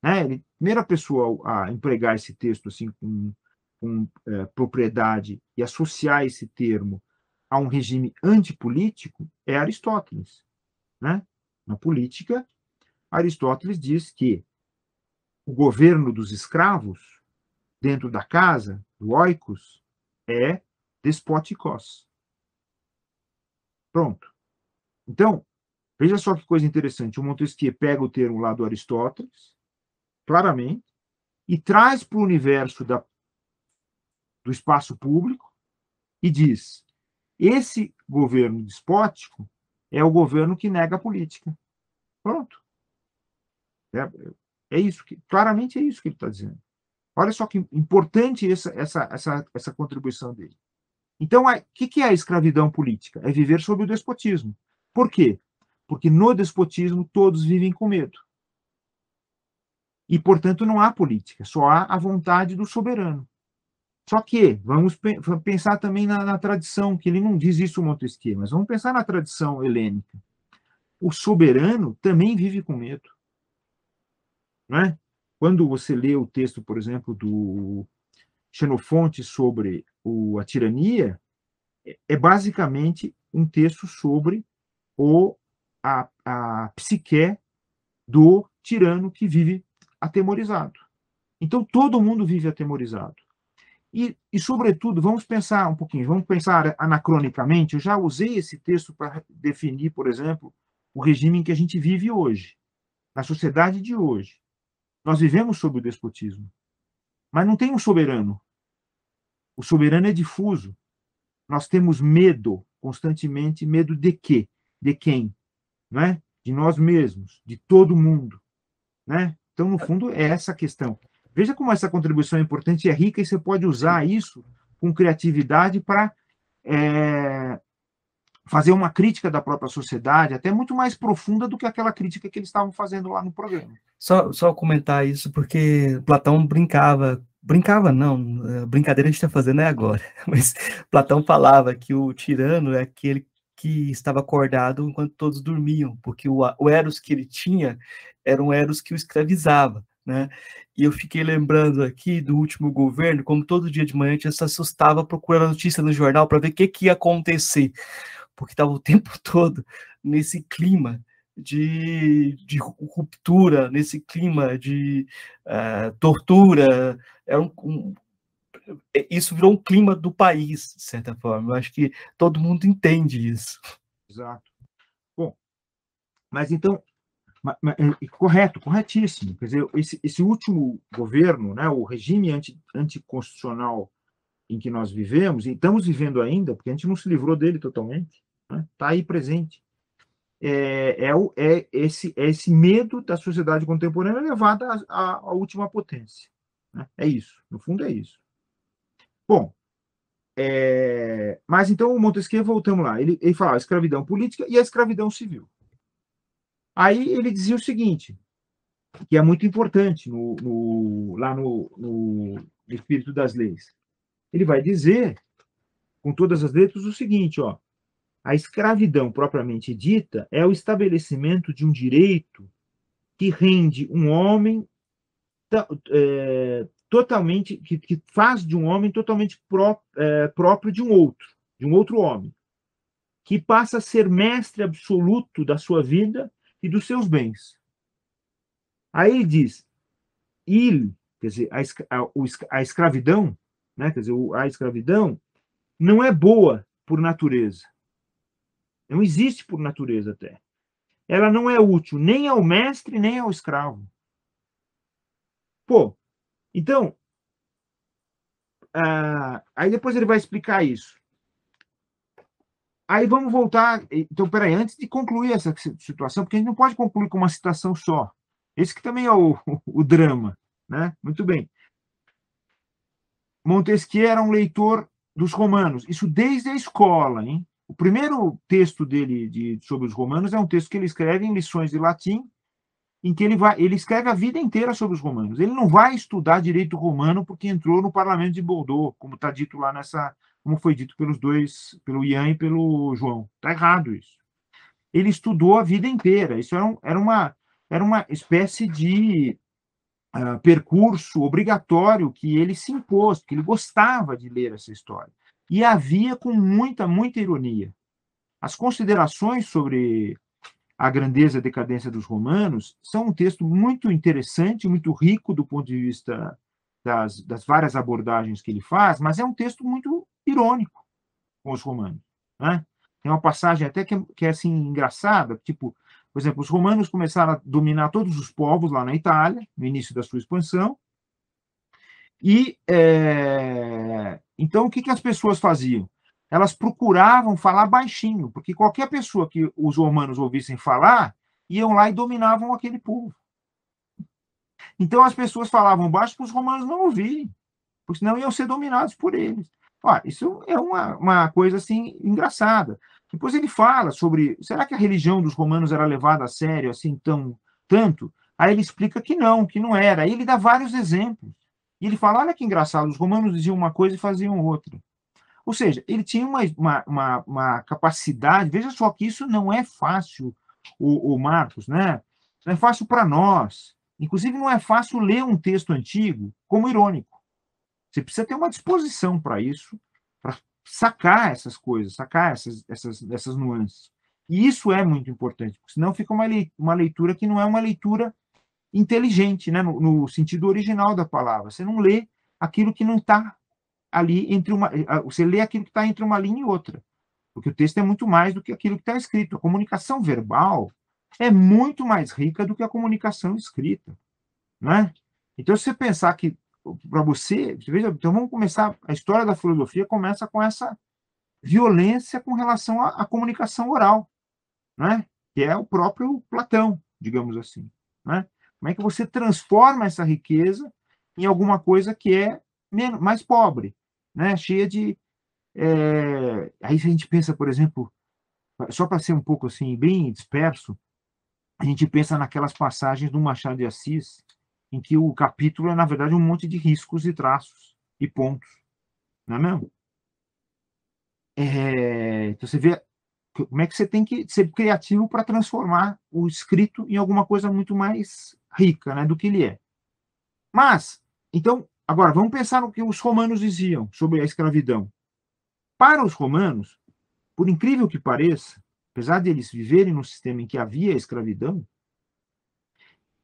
Speaker 2: Né? Ele, primeira pessoa a empregar esse texto assim com, com é, propriedade e associar esse termo a um regime antipolítico é Aristóteles. Né? Na política, Aristóteles diz que o governo dos escravos dentro da casa, do oikos, é despoticos. Pronto. Então, veja só que coisa interessante. O Montesquieu pega o termo lá do Aristóteles, claramente, e traz para o universo da, do espaço público e diz: esse governo despótico é o governo que nega a política. Pronto. É, é isso que claramente é isso que ele está dizendo. Olha só que importante essa, essa, essa, essa contribuição dele. Então, o que, que é a escravidão política? É viver sob o despotismo. Por quê? Porque no despotismo todos vivem com medo. E, portanto, não há política, só há a vontade do soberano. Só que vamos pensar também na, na, tradição, que ele não diz isso Montesquieu, mas vamos pensar na tradição helênica. O soberano também vive com medo. Não é? Quando você lê o texto, por exemplo, do Xenofonte sobre o, a tirania, é, é basicamente um texto sobre o, a, a psique do tirano que vive atemorizado. Então, todo mundo vive atemorizado. E, e, sobretudo, vamos pensar um pouquinho, vamos pensar anacronicamente. Eu já usei esse texto para definir, por exemplo, o regime em que a gente vive hoje, na sociedade de hoje. Nós vivemos sob o despotismo, mas não tem um soberano. O soberano é difuso. Nós temos medo constantemente, medo de quê? De quem? Não é? De nós mesmos, de todo mundo, né? Então, no fundo, é essa a questão. Veja como essa contribuição é importante é rica, e você pode usar isso com criatividade para é, fazer uma crítica da própria sociedade, até muito mais profunda do que aquela crítica que eles estavam fazendo lá no programa.
Speaker 1: Só, só comentar isso, porque Platão brincava, brincava não, é, brincadeira a gente está fazendo é agora, [laughs] mas Platão falava que o tirano é aquele que estava acordado enquanto todos dormiam, porque o, o Eros que ele tinha era um Eros que o escravizava. Né? E eu fiquei lembrando aqui do último governo, como todo dia de manhã a gente se assustava procurando notícia no jornal para ver o que, que ia acontecer, porque estava o [laughs] tempo todo nesse clima de, de ruptura, nesse clima de uh, tortura. Era um, um, isso virou um clima do país, de certa forma. Eu acho que todo mundo entende isso.
Speaker 2: Exato. Bom, mas então é, correto, corretíssimo. Quer dizer, esse, esse último governo, né, o regime anti, anticonstitucional em que nós vivemos, e estamos vivendo ainda, porque a gente não se livrou dele totalmente, está né, tá aí presente. É, é, é, esse, é esse medo da sociedade contemporânea levada à, à última potência. Né? É isso, no fundo é isso. Bom, é, mas então o Montesquieu, voltamos lá, ele, ele fala escravidão política e a escravidão civil. Aí ele dizia o seguinte, que é muito importante no, no, lá no, no, Espírito das Leis. Ele vai dizer, com todas as letras, o seguinte: ó, a escravidão propriamente dita é o estabelecimento de um direito que rende um homem é, totalmente, que, que, faz de um homem totalmente pró, é, próprio de um outro, de um outro homem, que passa a ser mestre absoluto da sua vida e dos seus bens. Aí ele diz, il, quer dizer, a, a, a escravidão, né, quer dizer, a escravidão não é boa por natureza. Não existe por natureza até. Ela não é útil nem ao mestre, nem ao escravo. Pô, então, uh, aí depois ele vai explicar isso. Aí vamos voltar. Então, peraí, antes de concluir essa situação, porque a gente não pode concluir com uma citação só. Esse que também é o, o drama. Né? Muito bem. Montesquieu era um leitor dos romanos, isso desde a escola, hein? O primeiro texto dele de, sobre os romanos é um texto que ele escreve em lições de latim, em que ele vai, ele escreve a vida inteira sobre os romanos. Ele não vai estudar direito romano porque entrou no parlamento de Bordeaux, como está dito lá nessa, como foi dito pelos dois, pelo Ian e pelo João. Está errado isso. Ele estudou a vida inteira. Isso era, um, era uma era uma espécie de uh, percurso obrigatório que ele se impôs, que ele gostava de ler essa história. E havia com muita, muita ironia. As considerações sobre a grandeza e a decadência dos romanos são um texto muito interessante, muito rico do ponto de vista das, das várias abordagens que ele faz, mas é um texto muito irônico com os romanos. Né? Tem uma passagem até que é, que é assim engraçada, tipo, por exemplo, os romanos começaram a dominar todos os povos lá na Itália, no início da sua expansão, e é, então o que, que as pessoas faziam? Elas procuravam falar baixinho, porque qualquer pessoa que os romanos ouvissem falar, iam lá e dominavam aquele povo. Então as pessoas falavam baixo para os romanos não ouvirem, porque senão iam ser dominados por eles. Ó, isso é uma, uma coisa assim engraçada. Depois ele fala sobre será que a religião dos romanos era levada a sério assim tão tanto? Aí ele explica que não, que não era. Aí ele dá vários exemplos. E ele fala: olha que engraçado, os romanos diziam uma coisa e faziam outra. Ou seja, ele tinha uma, uma, uma, uma capacidade, veja só que isso não é fácil, o, o Marcos, né? Não é fácil para nós. Inclusive, não é fácil ler um texto antigo como irônico. Você precisa ter uma disposição para isso, para sacar essas coisas, sacar essas, essas, essas nuances. E isso é muito importante, porque senão fica uma, leitura que não é uma leitura inteligente, né? No, no, sentido original da palavra. Você não lê aquilo que não está ali entre uma. Você lê aquilo que está entre uma linha e outra. Porque o texto é muito mais do que aquilo que está escrito. A comunicação verbal é muito mais rica do que a comunicação escrita. Né? Então, se você pensar que, para você, veja, então vamos começar. A história da filosofia começa com essa violência com relação à, à comunicação oral, né? que é o próprio Platão, digamos assim. Né? Como é que você transforma essa riqueza em alguma coisa que é menos, mais pobre, né? cheia de. É... Aí, a gente pensa, por exemplo, só para ser um pouco assim, bem disperso, a gente pensa naquelas passagens do Machado de Assis, em que o capítulo é, na verdade, um monte de riscos e traços e pontos. Não é mesmo? É... Então, você vê como é que você tem que ser criativo para transformar o escrito em alguma coisa muito mais rica né, do que ele é. Mas, então, agora, vamos pensar no que os romanos diziam sobre a escravidão. Para os romanos, por incrível que pareça, apesar de eles viverem num sistema em que havia escravidão,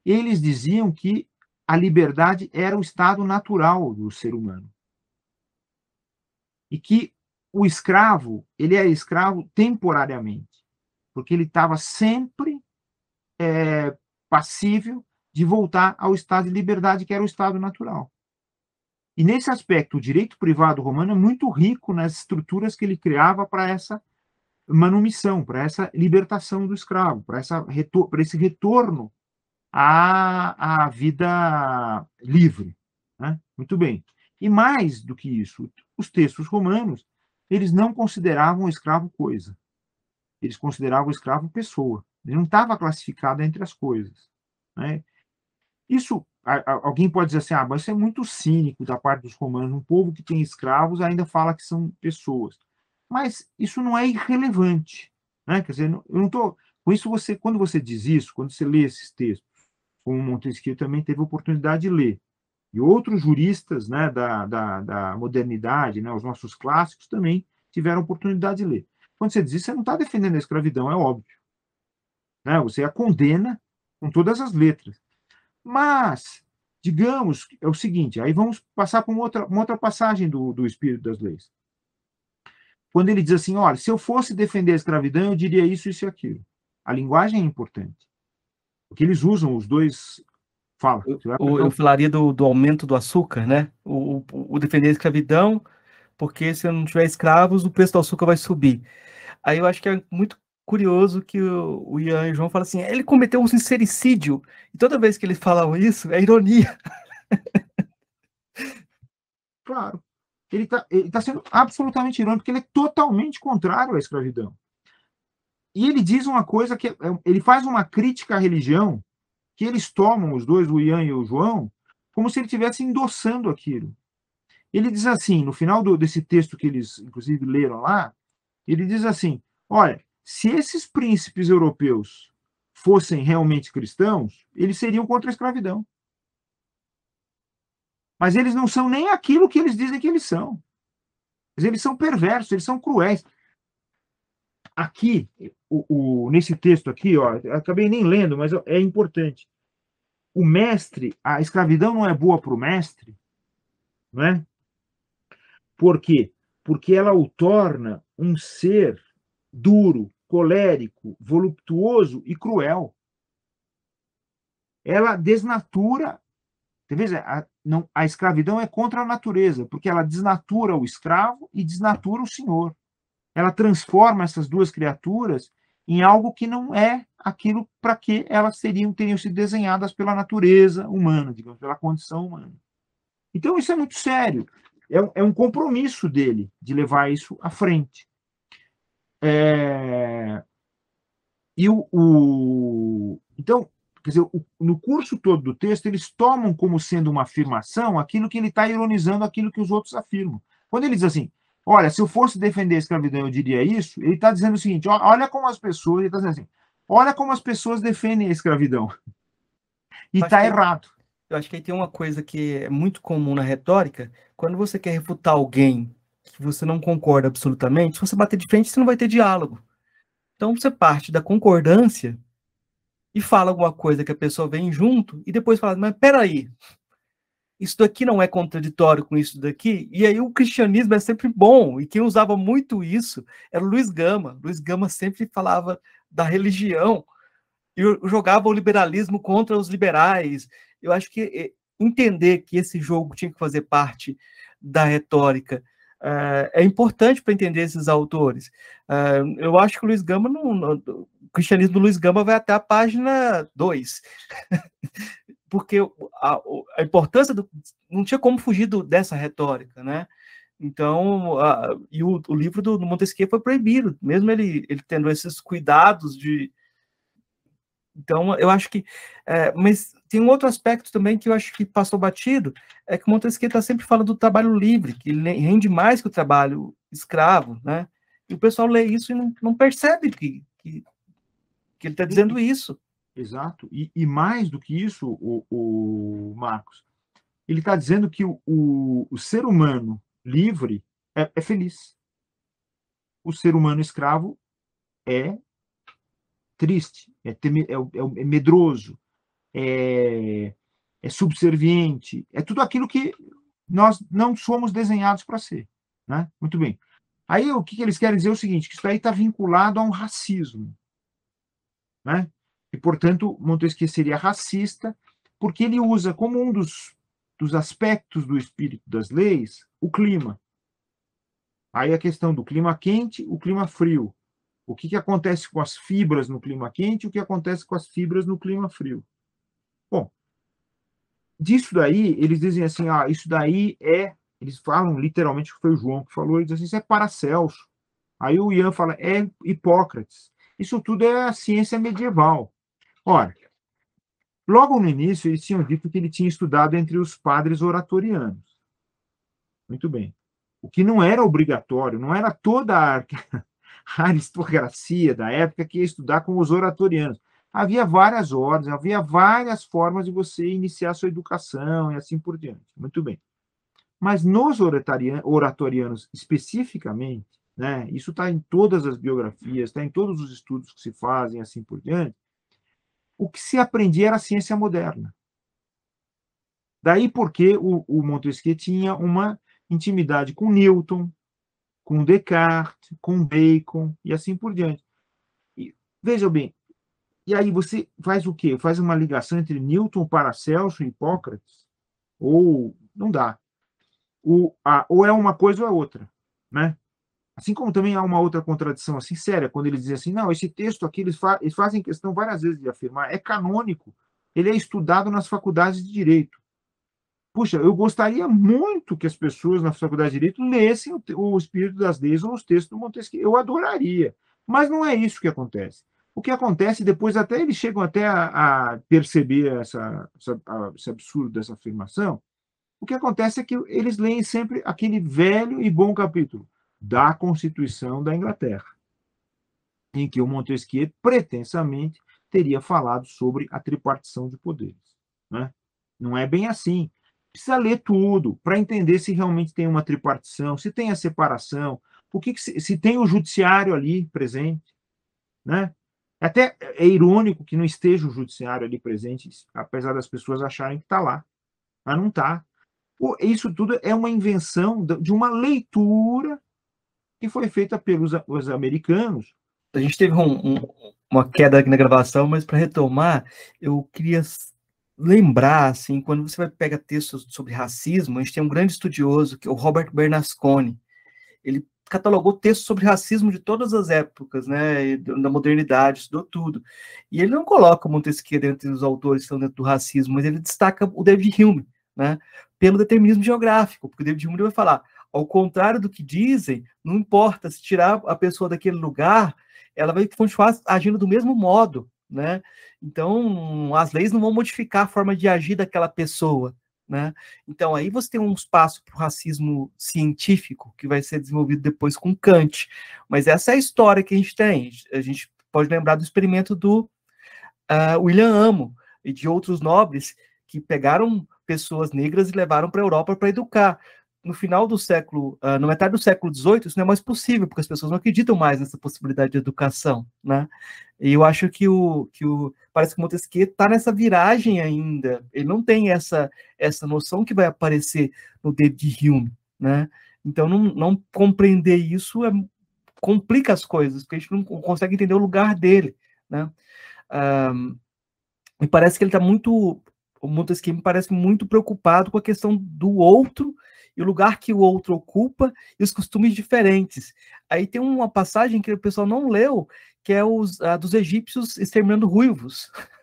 Speaker 2: eles diziam que a liberdade era o estado natural do ser humano. E que o escravo, ele era escravo temporariamente, porque ele estava sempre é, passível de voltar ao estado de liberdade que era o estado natural. E nesse aspecto, o direito privado romano é muito rico nas estruturas que ele criava para essa manumissão, para essa libertação do escravo, para esse retorno à, à vida livre. Né? Muito bem. E mais do que isso, os textos romanos, eles não consideravam o escravo coisa. Eles consideravam o escravo pessoa. Ele não estava classificado entre as coisas. Né? Isso, alguém pode dizer assim, ah, mas isso é muito cínico da parte dos romanos. Um povo que tem escravos ainda fala que são pessoas. Mas isso não é irrelevante. Né? Quer dizer, eu não estou. Com isso, você, quando você diz isso, quando você lê esses textos, como Montesquieu também teve oportunidade de ler, e outros juristas né, da, da, da modernidade, né, os nossos clássicos, também tiveram oportunidade de ler. Quando você diz isso, você não está defendendo a escravidão, é óbvio. Né? Você a condena com todas as letras. Mas, digamos, é o seguinte, aí vamos passar para uma outra, uma outra passagem do, do Espírito das Leis. Quando ele diz assim, olha, se eu fosse defender a escravidão, eu diria isso, isso e aquilo. A linguagem é importante. Porque eles usam os dois. Fala.
Speaker 1: Eu, eu falaria do, do, aumento do açúcar, né? O, o, o, defender a escravidão, porque se não tiver escravos, o preço do açúcar vai subir. Aí eu acho que é muito curioso que o, o Ian e o João falam assim, ele cometeu um sincericídio. E toda vez que eles falam isso, é ironia.
Speaker 2: Claro. ele está ele tá sendo absolutamente irônico, porque ele é totalmente contrário à escravidão. E ele diz uma coisa que é, ele faz uma crítica à religião, que eles tomam, os dois, o Ian e o João, como se ele estivesse endossando aquilo. Ele diz assim, no final do, desse texto que eles, inclusive, leram lá, ele diz assim: olha, se esses príncipes europeus fossem realmente cristãos, eles seriam contra a escravidão. Mas eles não são nem aquilo que eles dizem que eles são. Eles são perversos, eles são cruéis. Aqui, o, o, nesse texto aqui, ó, acabei nem lendo, mas é importante. O mestre, a escravidão não é boa para o mestre, não é? Por quê? Porque ela o torna um ser duro, colérico, voluptuoso e cruel. Ela desnatura. A, não, a escravidão é contra a natureza, porque ela desnatura o escravo e desnatura o senhor. Ela transforma essas duas criaturas em algo que não é aquilo para que elas seriam, teriam sido desenhadas pela natureza humana, digamos, pela condição humana. Então, isso é muito sério. É, é um compromisso dele de levar isso à frente. É... E o, o, Então, quer dizer, o, no curso todo do texto, eles tomam como sendo uma afirmação aquilo que ele está ironizando, aquilo que os outros afirmam. Quando ele diz assim, olha, se eu fosse defender a escravidão, eu diria isso, ele está dizendo o seguinte, olha como as pessoas, ele está dizendo assim, olha como as pessoas defendem a escravidão. E está errado.
Speaker 1: Eu acho que aí tem uma coisa que é muito comum na retórica, quando você quer refutar alguém que você não concorda absolutamente, se você bater de frente, você não vai ter diálogo. Então você parte da concordância e fala alguma coisa que a pessoa vem junto e depois fala, mas peraí, isso daqui não é contraditório com isso daqui? E aí o cristianismo é sempre bom, e quem usava muito isso era Luiz Gama. Luiz Gama sempre falava da religião e jogava o liberalismo contra os liberais. Eu acho que eh, entender que esse jogo tinha que fazer parte da retórica Uh, é importante para entender esses autores. Uh, eu acho que o Luiz Gama, não, o cristianismo do Luiz Gama vai até a página 2. [laughs] Porque a, a, importância do. Não tinha como fugir do, dessa retórica, né? Então, uh, e o, o, livro do, do Montesquieu foi proibido, mesmo ele, ele tendo esses cuidados de, então, eu acho que. É, mas tem um outro aspecto também que eu acho que passou batido, é que Montesquieu está sempre falando do trabalho livre, que ele rende mais que o trabalho escravo, né? E o pessoal lê isso e não, não percebe que, que, que ele está dizendo isso.
Speaker 2: Exato. E, e, mais do que isso, o, o Marcos, ele está dizendo que o, o, o, ser humano livre é, é feliz. O ser humano escravo é triste, é, é, é, é medroso, é, é subserviente, é tudo aquilo que nós não somos desenhados para ser. Né? Muito bem. Aí o que, que eles querem dizer é o seguinte, que isso aí está vinculado a um racismo. Né? E, portanto, Montesquieu seria racista, porque ele usa como um dos, dos aspectos do espírito das leis o clima. Aí a questão do clima quente, o clima frio. O que, que acontece com as fibras no clima quente o que acontece com as fibras no clima frio. Bom, disso daí, eles dizem assim, ah, isso daí é, eles falam literalmente que foi o João que falou, eles dizem, isso é Paracelso. Aí o Ian fala, é Hipócrates. Isso tudo é a ciência medieval. Ora, logo no início, eles tinham dito que ele tinha estudado entre os padres oratorianos. Muito bem. O que não era obrigatório, não era toda [laughs] a aristocracia da época que ia estudar com os oratorianos. Havia várias ordens, havia várias formas de você iniciar sua educação e assim por diante. Muito bem. Mas nos oratorianos especificamente, né, isso está em todas as biografias, está em todos os estudos que se fazem, assim por diante, o que se aprendia era a ciência moderna. Daí porque o, o Montesquieu tinha uma intimidade com Newton, com Descartes, com Bacon e assim por diante. E, veja bem, e aí você faz o quê? Faz uma ligação entre Newton, Paracelso e Hipócrates? Ou não dá. O, a, ou é uma coisa ou é outra, né? Assim como também há uma outra contradição assim séria, quando eles dizem assim, não, esse texto aqui eles, fa eles fazem questão várias vezes de afirmar, é canônico, ele é estudado nas faculdades de direito. puxa, eu gostaria muito que as pessoas na Faculdade de Direito lessem o, o Espírito das Leis ou os textos do Montesquieu. Eu adoraria. Mas não é isso que acontece. O que acontece depois, até eles chegam até a, a perceber essa, essa, a, esse absurdo dessa afirmação, o que acontece é que eles leem sempre aquele velho e bom capítulo da Constituição da Inglaterra, em que o Montesquieu pretensamente teria falado sobre a tripartição de poderes. Né? Não é bem assim. Precisa ler tudo para entender se realmente tem uma tripartição, se tem a separação, o que, que se, se, tem o judiciário ali presente, né? Até é irônico que não esteja o judiciário ali presente, apesar das pessoas acharem que está lá, mas não está. Isso tudo é uma invenção de uma leitura que foi feita pelos os americanos.
Speaker 1: A gente teve um, um, uma queda aqui na gravação, mas para retomar, eu queria lembrar, assim, quando você vai pegar textos sobre racismo, a gente tem um grande estudioso, que é o Robert Bernasconi. Ele catalogou textos sobre racismo de todas as épocas, né, da modernidade, estudou tudo. E ele não coloca Montesquieu dentro dos autores que estão dentro do racismo, mas ele destaca o David Hume, né, pelo determinismo geográfico, porque o David Hume vai falar, ao contrário do que dizem, não importa se tirar a pessoa daquele lugar, ela vai continuar agindo do mesmo modo, né? Então, as leis não vão modificar a forma de agir daquela pessoa, né? Então, aí você tem um espaço para o racismo científico, que vai ser desenvolvido depois com Kant. Mas essa é a história que a gente tem. A gente pode lembrar do experimento do uh, William Amo e de outros nobres que pegaram pessoas negras e levaram para a Europa para educar no final do século, uh, na metade do século XVIII, isso não é mais possível, porque as pessoas não acreditam mais nessa possibilidade de educação, né? E eu acho que o, que o parece que Montesquieu está nessa viragem ainda. Ele não tem essa essa noção que vai aparecer no David Hume, né? Então, não, não compreender isso é, complica as coisas, porque a gente não consegue entender o lugar dele, né? Um, me parece que ele está muito, o Montesquieu me parece muito preocupado com a questão do outro e o lugar que o outro ocupa e os costumes diferentes. Aí tem uma passagem que o pessoal não leu, que é os, a dos egípcios exterminando ruivos. [laughs]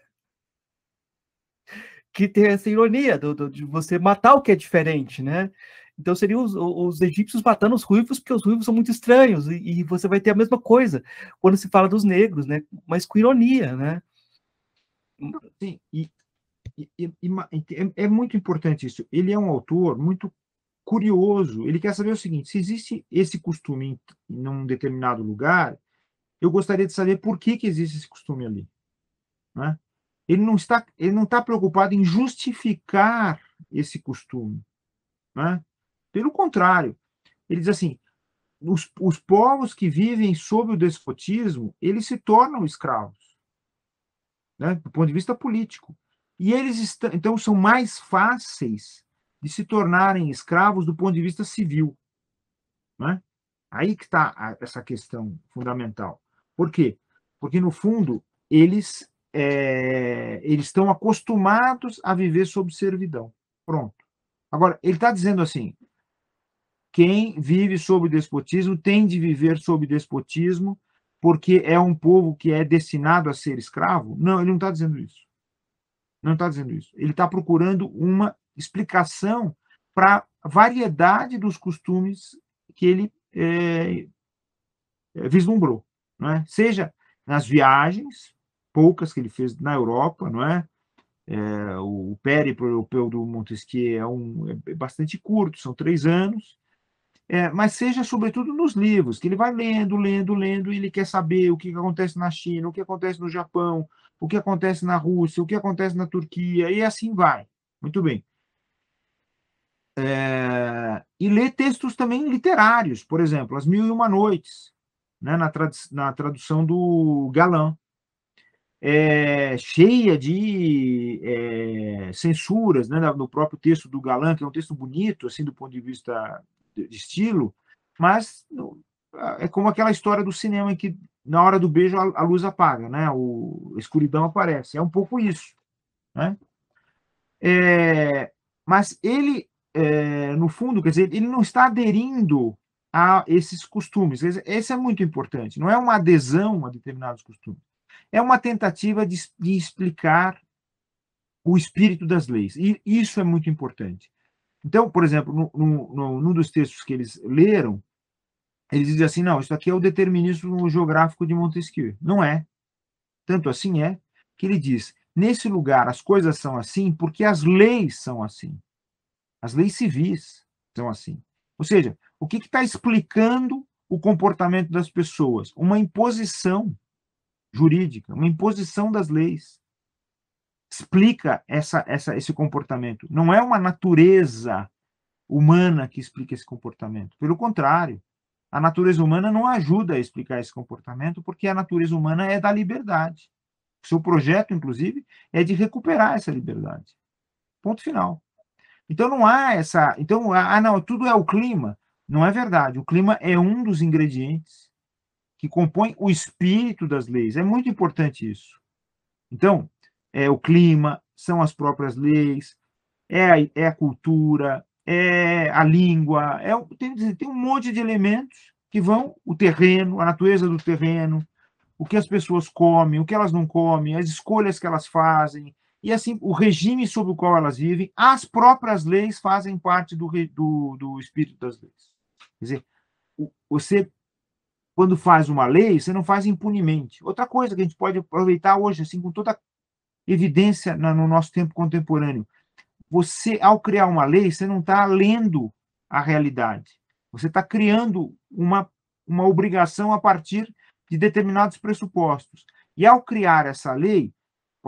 Speaker 1: que tem essa ironia do, do, de você matar o que é diferente, né? Então seriam os, os, egípcios matando os ruivos, porque os ruivos são muito estranhos, e, e, você vai ter a mesma coisa quando se fala dos negros, né? Mas com ironia, né?
Speaker 2: Sim, e, e, e é, é muito importante isso. Ele é um autor muito curioso, ele quer saber o seguinte: se existe esse costume em, em um determinado lugar, eu gostaria de saber por que, que existe esse costume ali. Né? Ele não está, ele não preocupado em justificar esse costume. Né? Pelo contrário, ele diz assim: os, os povos que vivem sob o despotismo, eles se tornam escravos, né? do ponto de vista político. E eles estão, então são mais fáceis de se tornarem escravos do ponto de vista civil. Né? Aí que está essa questão fundamental. Por quê? Porque, no fundo, eles, é, eles estão acostumados a viver sob servidão. Pronto. Agora, ele está dizendo assim: quem vive sob despotismo tem de viver sob despotismo porque é um povo que é destinado a ser escravo? Não, ele não está dizendo isso. Não está dizendo isso. Ele está procurando uma explicação para a variedade dos costumes que ele é, vislumbrou, não é? Seja nas viagens, poucas que ele fez na Europa, não é? é o périplo europeu do Montesquieu é, um, é bastante curto, são três anos, é, mas seja sobretudo nos livros, que ele vai lendo, lendo, lendo, e ele quer saber o que acontece na China, o que acontece no Japão, o que acontece na Rússia, o que acontece na Turquia, e assim vai. Muito bem é, e ler textos também literários, por exemplo, As Mil e Uma Noites, né, na, trad na tradução do Galã, é, cheia de é, censuras né, no próprio texto do Galã, que é um texto bonito, assim, do ponto de vista de, estilo, mas é como aquela história do cinema em que na hora do beijo a, a luz apaga, né? O, a escuridão aparece. É um pouco isso, né? É, mas ele é, no fundo, quer dizer, ele não está aderindo a esses costumes. Esse é muito importante. Não é uma adesão a determinados costumes. É uma tentativa de, de explicar o espírito das leis. E isso é muito importante. Então, por exemplo, no, no, no, num dos textos que eles leram, eles dizem assim, não, isso aqui é o determinismo geográfico de Montesquieu. Não é. Tanto assim é que ele diz, nesse lugar as coisas são assim porque as leis são assim. As leis civis são assim. Ou seja, o que está explicando o comportamento das pessoas? Uma imposição jurídica, uma imposição das leis. Explica essa, essa, esse comportamento. Não é uma natureza humana que explica esse comportamento. Pelo contrário, a natureza humana não ajuda a explicar esse comportamento, porque a natureza humana é da liberdade. O seu projeto, inclusive, é de recuperar essa liberdade. Ponto final. Então não há essa. Então, ah, não, tudo é o clima. Não é verdade. O clima é um dos ingredientes que compõe o espírito das leis. É muito importante isso. Então, é o clima, são as próprias leis, é a, é a cultura, é a língua, é, tem, tem um monte de elementos que vão, o terreno, a natureza do terreno, o que as pessoas comem, o que elas não comem, as escolhas que elas fazem, e assim, o regime sob o qual elas vivem, as próprias leis fazem parte do, do, do espírito das leis. Quer dizer, você, quando faz uma lei, você não faz impunemente. Outra coisa que a gente pode aproveitar hoje, assim, com toda evidência no nosso tempo contemporâneo, você, ao criar uma lei, você não está lendo a realidade. Você está criando uma, uma obrigação a partir de determinados pressupostos. E ao criar essa lei,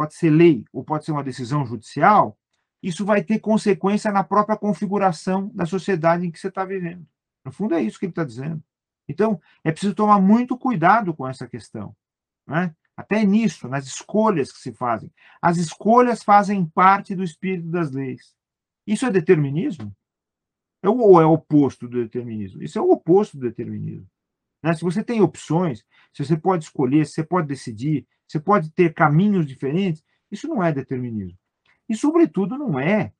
Speaker 2: pode ser lei ou pode ser uma decisão judicial, isso vai ter consequência na própria configuração da sociedade em que você está vivendo. No fundo, é isso que ele está dizendo. Então, é preciso tomar muito cuidado com essa questão. Né? Até nisso, nas escolhas que se fazem. As escolhas fazem parte do espírito das leis. Isso é determinismo? É ou é o oposto do determinismo? Isso é o oposto do determinismo. Né? Se você tem opções, se você pode escolher, se você pode decidir, você pode ter caminhos diferentes, isso não é determinismo. E, sobretudo, não é.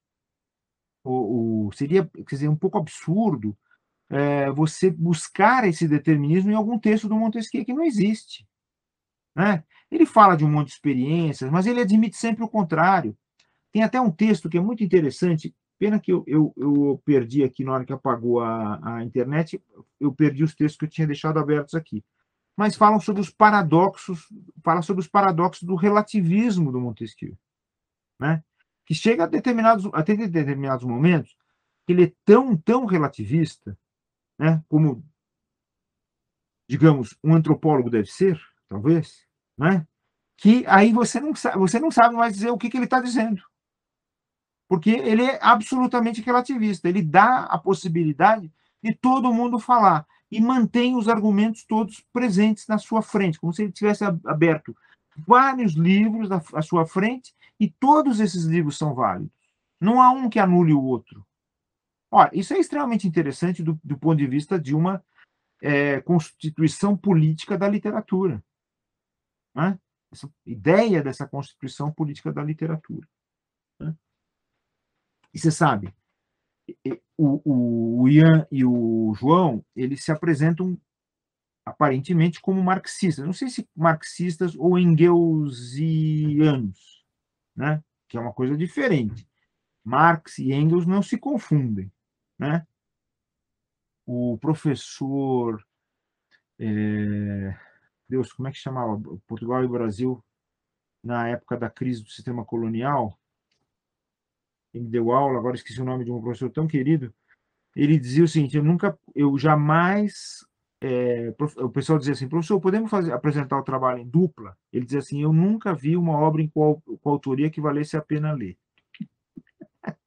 Speaker 2: O, o seria quer dizer, um pouco absurdo é, você buscar esse determinismo em algum texto do Montesquieu que não existe. Né? Ele fala de um monte de experiências, mas ele admite sempre o contrário. Tem até um texto que é muito interessante, Pena que eu, eu, eu, perdi aqui na hora que apagou a, a internet, eu perdi os textos que eu tinha deixado abertos aqui. Mas falam sobre os paradoxos, fala sobre os paradoxos do relativismo do Montesquieu, né? Que chega a determinados, até determinados momentos, que ele é tão, tão relativista, né? Como, digamos, um antropólogo deve ser, talvez, né? Que aí você não sabe, você não sabe mais dizer o que, que ele está dizendo porque ele é absolutamente relativista. Ele dá a possibilidade de todo mundo falar e mantém os argumentos todos presentes na sua frente, como se ele tivesse aberto vários livros à sua frente e todos esses livros são válidos. Não há um que anule o outro. Ora, isso é extremamente interessante do, do ponto de vista de uma é, constituição política da literatura. Né? Essa ideia dessa constituição política da literatura. Né? E você sabe, o, o, Ian e o João, eles se apresentam aparentemente como marxistas. Não sei se marxistas ou engelsianos, né? que é uma coisa diferente. Marx e Engels não se confundem. Né? O professor. É, Deus, como é que chamava? Portugal e Brasil, na época da crise do sistema colonial, ele deu aula, agora esqueci o nome de um professor tão querido, ele dizia o seguinte, eu nunca, eu jamais, é, o pessoal dizia assim, professor, podemos fazer, apresentar o trabalho em dupla? Ele dizia assim, eu nunca vi uma obra em qual, com autoria que valesse a pena ler. [laughs]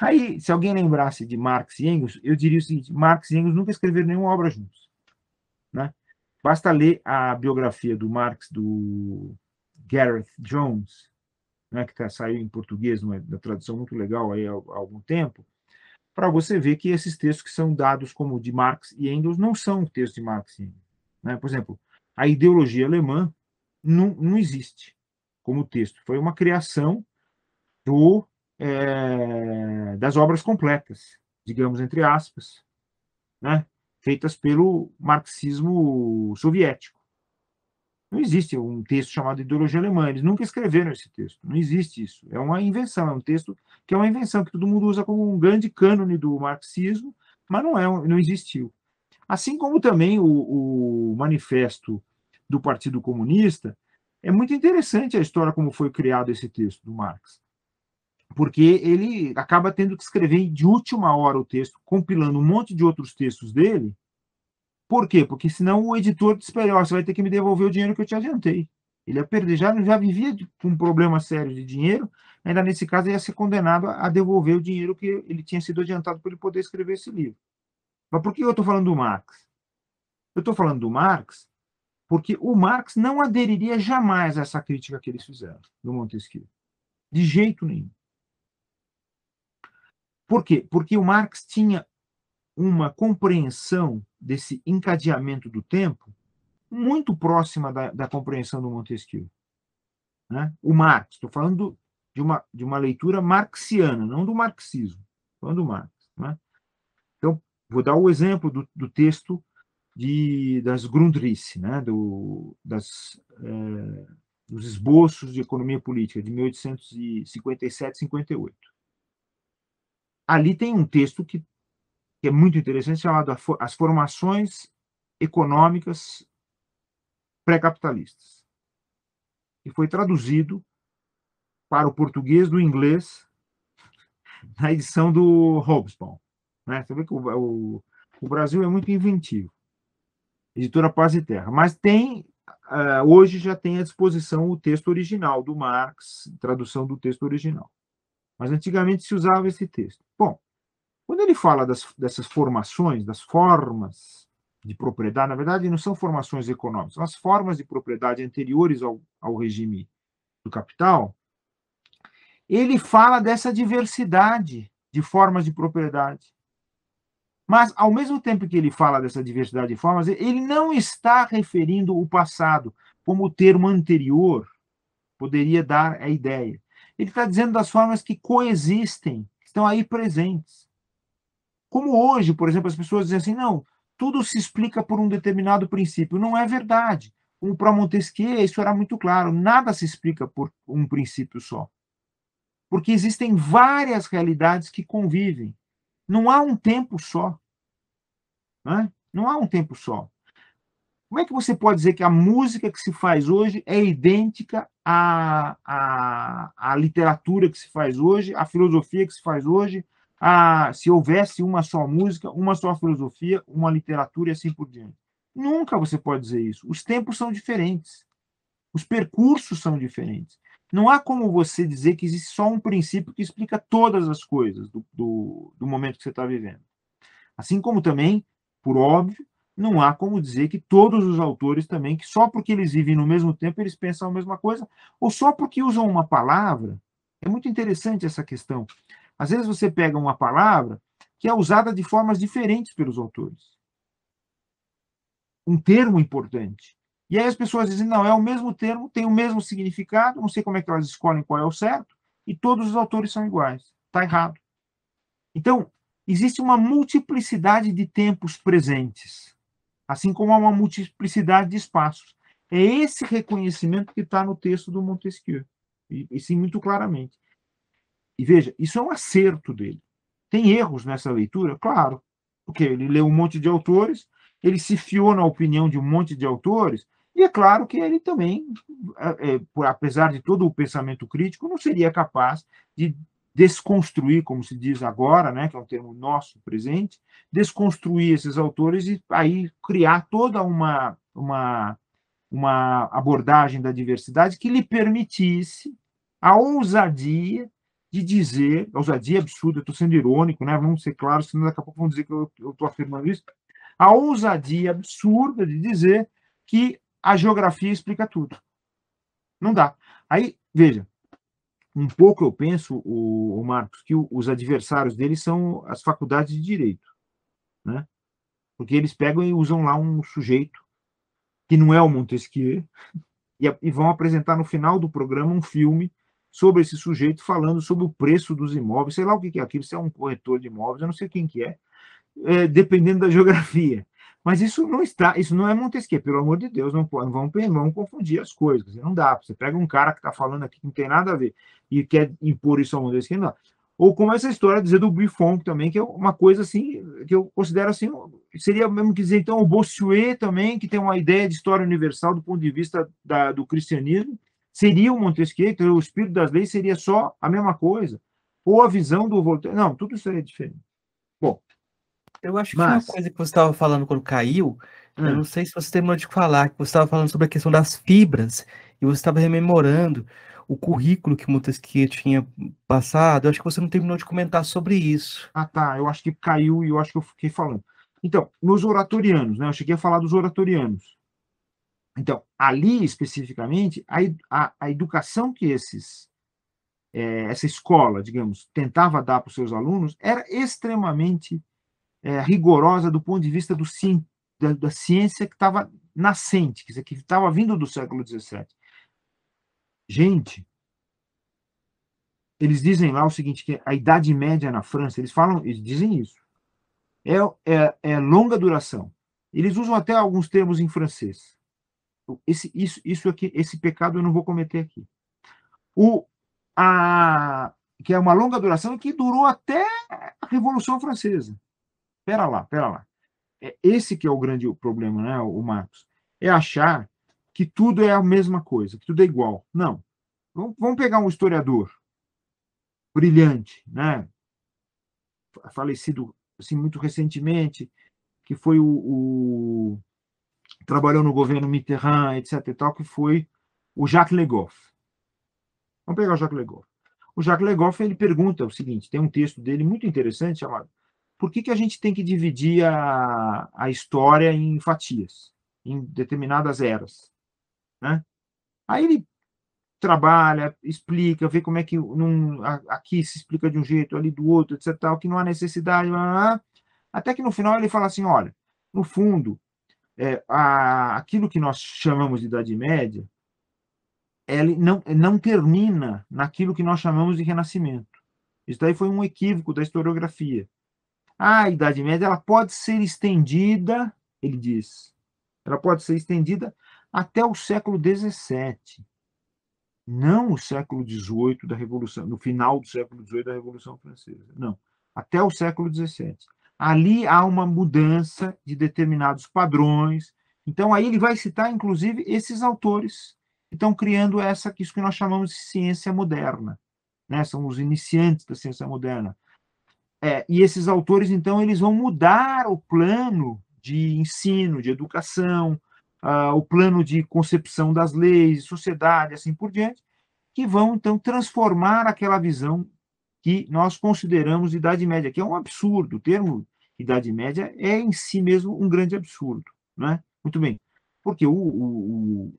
Speaker 2: Aí, se alguém lembrasse de Marx e Engels, eu diria o seguinte, Marx e Engels nunca escreveram nenhuma obra juntos. Né? Basta ler a biografia do Marx, do Gareth Jones, né, que tá, saiu em português, uma tradução muito legal aí há, há algum tempo, para você ver que esses textos que são dados como de Marx e Engels não são textos de Marx e Engels. Né? Por exemplo, a ideologia alemã não, não existe como texto, foi uma criação do, é, das obras completas, digamos entre aspas, né? feitas pelo marxismo soviético. Não existe um texto chamado Ideologia Alemã, eles nunca escreveram esse texto, não existe isso. É uma invenção, é um texto que é uma invenção que todo mundo usa como um grande cânone do marxismo, mas não é, não existiu. Assim como também o, o manifesto do Partido Comunista, é muito interessante a história como foi criado esse texto do Marx, porque ele acaba tendo que escrever de última hora o texto, compilando um monte de outros textos dele, por quê? Porque senão o editor disse para você vai ter que me devolver o dinheiro que eu te adiantei. Ele ia perder, já, já vivia com um problema sério de dinheiro, ainda nesse caso ia ser condenado a devolver o dinheiro que ele tinha sido adiantado para ele poder escrever esse livro. Mas por que eu estou falando do Marx? Eu estou falando do Marx porque o Marx não aderiria jamais a essa crítica que eles fizeram do Montesquieu. De jeito nenhum. Por quê? Porque o Marx tinha uma compreensão desse encadeamento do tempo muito próxima da, da compreensão do Montesquieu. Né? O Marx, estou falando de uma, de uma leitura marxiana, não do marxismo, falando do Marx. Né? Então, vou dar o exemplo do, do texto de, das Grundrisse, né? do, das, é, dos esboços de economia política de 1857-58. Ali tem um texto que que é muito interessante, chamado As Formações Econômicas Pré-Capitalistas. E foi traduzido para o português do inglês [laughs] na edição do Hobsbawm. Né? Você vê que o, o, o Brasil é muito inventivo. Editora Paz e Terra. Mas tem, hoje já tem à disposição o texto original do Marx, tradução do texto original. Mas antigamente se usava esse texto. Bom, quando ele fala das, dessas formações, das formas de propriedade, na verdade não são formações econômicas, são as formas de propriedade anteriores ao, ao regime do capital, ele fala dessa diversidade de formas de propriedade. Mas, ao mesmo tempo que ele fala dessa diversidade de formas, ele não está referindo o passado como o termo anterior poderia dar a ideia. Ele está dizendo das formas que coexistem, que estão aí presentes. Como hoje, por exemplo, as pessoas dizem assim, não, tudo se explica por um determinado princípio. Não é verdade. Como para Montesquieu, isso era muito claro, nada se explica por um princípio só. Porque existem várias realidades que convivem. Não há um tempo só. Né? Não há um tempo só. Como é que você pode dizer que a música que se faz hoje é idêntica à, à, à literatura que se faz hoje, à filosofia que se faz hoje, a, se houvesse uma só música, uma só filosofia, uma literatura e assim por diante. Nunca você pode dizer isso. Os tempos são diferentes. Os percursos são diferentes. Não há como você dizer que existe só um princípio que explica todas as coisas do, do, do momento que você está vivendo. Assim como também, por óbvio, não há como dizer que todos os autores também, que só porque eles vivem no mesmo tempo, eles pensam a mesma coisa, ou só porque usam uma palavra. É muito interessante essa questão. Às vezes você pega uma palavra que é usada de formas diferentes pelos autores. Um termo importante. E aí as pessoas dizem, não, é o mesmo termo, tem o mesmo significado, não sei como é que elas escolhem qual é o certo, e todos os autores são iguais. Está errado. Então, existe uma multiplicidade de tempos presentes, assim como há uma multiplicidade de espaços. É esse reconhecimento que está no texto do Montesquieu, e, e sim, muito claramente. E veja, isso é um acerto dele. Tem erros nessa leitura? Claro, porque ele leu um monte de autores, ele se fiou na opinião de um monte de autores, e é claro que ele também, é, é, apesar de todo o pensamento crítico, não seria capaz de desconstruir, como se diz agora, né, que é um termo nosso presente, desconstruir esses autores e aí criar toda uma, uma, uma abordagem da diversidade que lhe permitisse a ousadia de dizer, ousadia absurda, estou sendo irônico, né? vamos ser claros, senão daqui a pouco vão dizer que eu estou afirmando isso, a ousadia absurda de dizer que a geografia explica tudo. Não dá. Aí, veja, um pouco eu penso, o, o Marcos, que o, os adversários dele são as faculdades de direito, né? Porque eles pegam e usam lá um sujeito que não é o Montesquieu [laughs] e, e vão apresentar no final do programa um filme sobre esse sujeito falando sobre o preço dos imóveis, sei lá o que é aquilo, se é um corretor de imóveis, eu não sei quem que é, é dependendo da [laughs] geografia. Mas isso não está, isso não é Montesquieu, pelo amor de Deus, não, não vamos, vamos confundir as coisas. Não dá. Você pega um cara que está falando aqui que não tem nada a ver e quer impor isso ao Montesquieu, não. Ou como essa história dizer do Buffon também, que é uma coisa assim, que eu considero assim, seria mesmo que dizer, então, o Bossuet também, que tem uma ideia de história universal do ponto de vista da, do cristianismo, seria o Montesquieu, o espírito das leis seria só a mesma coisa. Ou a visão do Voltaire. Não, tudo isso é diferente. Bom.
Speaker 1: Eu acho que Mas... uma coisa que você estava falando quando caiu, hum. eu não sei se você terminou de falar, que você estava falando sobre a questão das fibras, e você estava rememorando o currículo que Montesquieu tinha passado. Eu acho que você não terminou de comentar sobre isso.
Speaker 2: Ah, tá. Eu acho que caiu e eu acho que eu fiquei falando. Então, nos oratorianos, né? Eu cheguei a falar dos oratorianos. Então, ali especificamente, a, a, a educação que esses, é, essa escola, digamos, tentava dar para os seus alunos era extremamente é, rigorosa do ponto de vista do, da, da ciência que estava nascente, que estava vindo do século XVII. Gente, eles dizem lá o seguinte, que a Idade Média na França, eles falam, eles dizem isso, é, é, é longa duração. Eles usam até alguns termos em francês esse, isso, isso aqui, esse pecado eu não vou cometer aqui. O, a, que é uma longa duração que durou até a Revolução Francesa. Pera lá, pera lá. É esse que é o grande problema, né, o Marcos? É achar que tudo é a mesma coisa, que tudo é igual. Não. Vamos pegar um historiador brilhante, né? Falecido assim muito recentemente, que foi o, o trabalhou no governo Mitterrand, etc. e tal, que foi o Jacques Legoff. Vamos pegar o Jacques Legoff. O Jacques Legoff ele pergunta o seguinte: tem um texto dele muito interessante chamado Por que, que a gente tem que dividir a, a história em fatias, em determinadas eras? Né? Aí ele trabalha, explica, vê como é que num, aqui se explica de um jeito, ali do outro, etc. Tal, que não há necessidade, até que no final ele fala assim: olha, no fundo, é, a, aquilo que nós chamamos de Idade Média, ele não, não termina naquilo que nós chamamos de Renascimento. Isso daí foi um equívoco da historiografia. A Idade Média ela pode ser estendida, ele diz, ela pode ser estendida até o século XVII, não o século XVIII da Revolução, no final do século XVIII da Revolução Francesa, não, até o século XVII ali há uma mudança de determinados padrões. Então, aí ele vai citar, inclusive, esses autores que estão criando essa, isso que nós chamamos de ciência moderna. Né? São os iniciantes da ciência moderna. É, e esses autores, então, eles vão mudar o plano de ensino, de educação, uh, o plano de concepção das leis, sociedade, assim por diante, que vão, então, transformar aquela visão que nós consideramos Idade Média, que é um absurdo. O termo Idade Média é em si mesmo um grande absurdo. Né? Muito bem. Porque o, o, o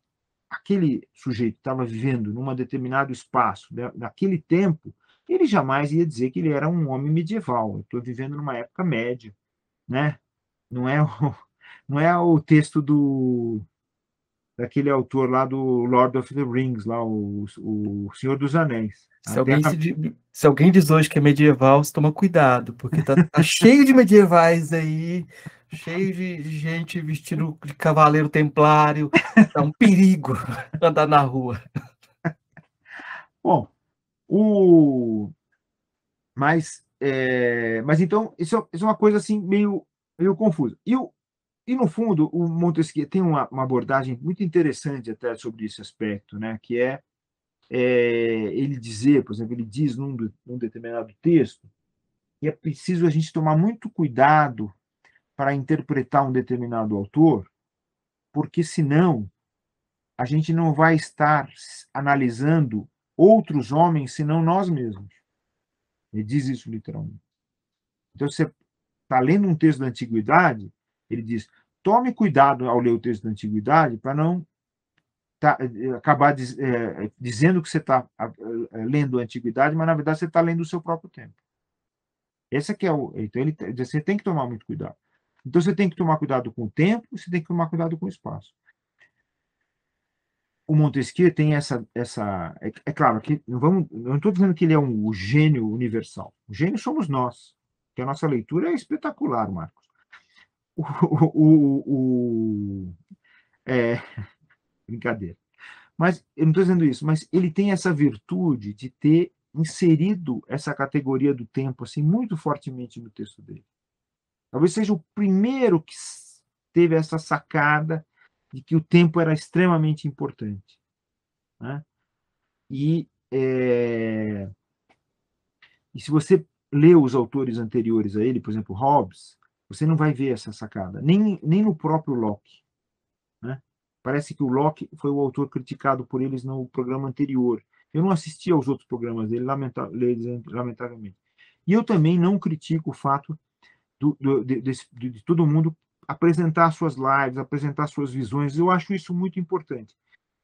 Speaker 2: aquele sujeito estava vivendo num determinado espaço, né, naquele tempo, ele jamais ia dizer que ele era um homem medieval. Estou vivendo numa época média. Né? Não, é o, [laughs] não é o texto do daquele autor lá do Lord of the Rings, lá, o, o Senhor dos Anéis.
Speaker 1: Se alguém, se, se alguém, diz hoje que é medieval, você toma cuidado, porque tá, tá [laughs] cheio de medievais aí, cheio de gente vestido de cavaleiro templário. É um perigo [laughs] andar na rua.
Speaker 2: Bom, o... mas, é... mas então, isso, é, isso é uma coisa assim meio, meio confusa. E o, e, no fundo, o Montesquieu tem uma, uma, abordagem muito interessante até sobre esse aspecto, né? que é, é, ele dizer, por exemplo, ele diz num, num determinado texto que é preciso a gente tomar muito cuidado para interpretar um determinado autor, porque senão a gente não vai estar analisando outros homens senão nós mesmos. Ele diz isso literalmente. Então, você está lendo um texto da antiguidade, ele diz: tome cuidado ao ler o texto da antiguidade para não tá, eh, acabar diz, é, dizendo que você está lendo a antiguidade, mas na verdade você está lendo o seu próprio tempo. Esse aqui é o. Então ele, você tem que tomar muito cuidado. Então você tem que tomar cuidado com o tempo, você tem que tomar cuidado com o espaço. O Montesquieu tem essa, essa é, é claro que não vamos, não estou dizendo que ele é um, o gênio universal. O gênio somos nós, que a nossa leitura é espetacular, Marcos. [laughs] o, o, o é, [laughs] brincadeira. Mas eu não estou dizendo isso, mas ele tem essa virtude de ter inserido essa categoria do tempo assim muito fortemente no texto dele. Talvez seja o primeiro que teve essa sacada de que o tempo era extremamente importante. Né? E, é... e se você lê os autores anteriores a ele, por exemplo, Hobbes, você não vai ver essa sacada, nem, nem no próprio Locke. Né? Parece que o Locke foi o autor criticado por eles no programa anterior. Eu não assisti aos outros programas dele, lamentavelmente. E eu também não critico o fato do, do, de, de, de, todo mundo apresentar suas lives, apresentar suas visões. Eu acho isso muito importante,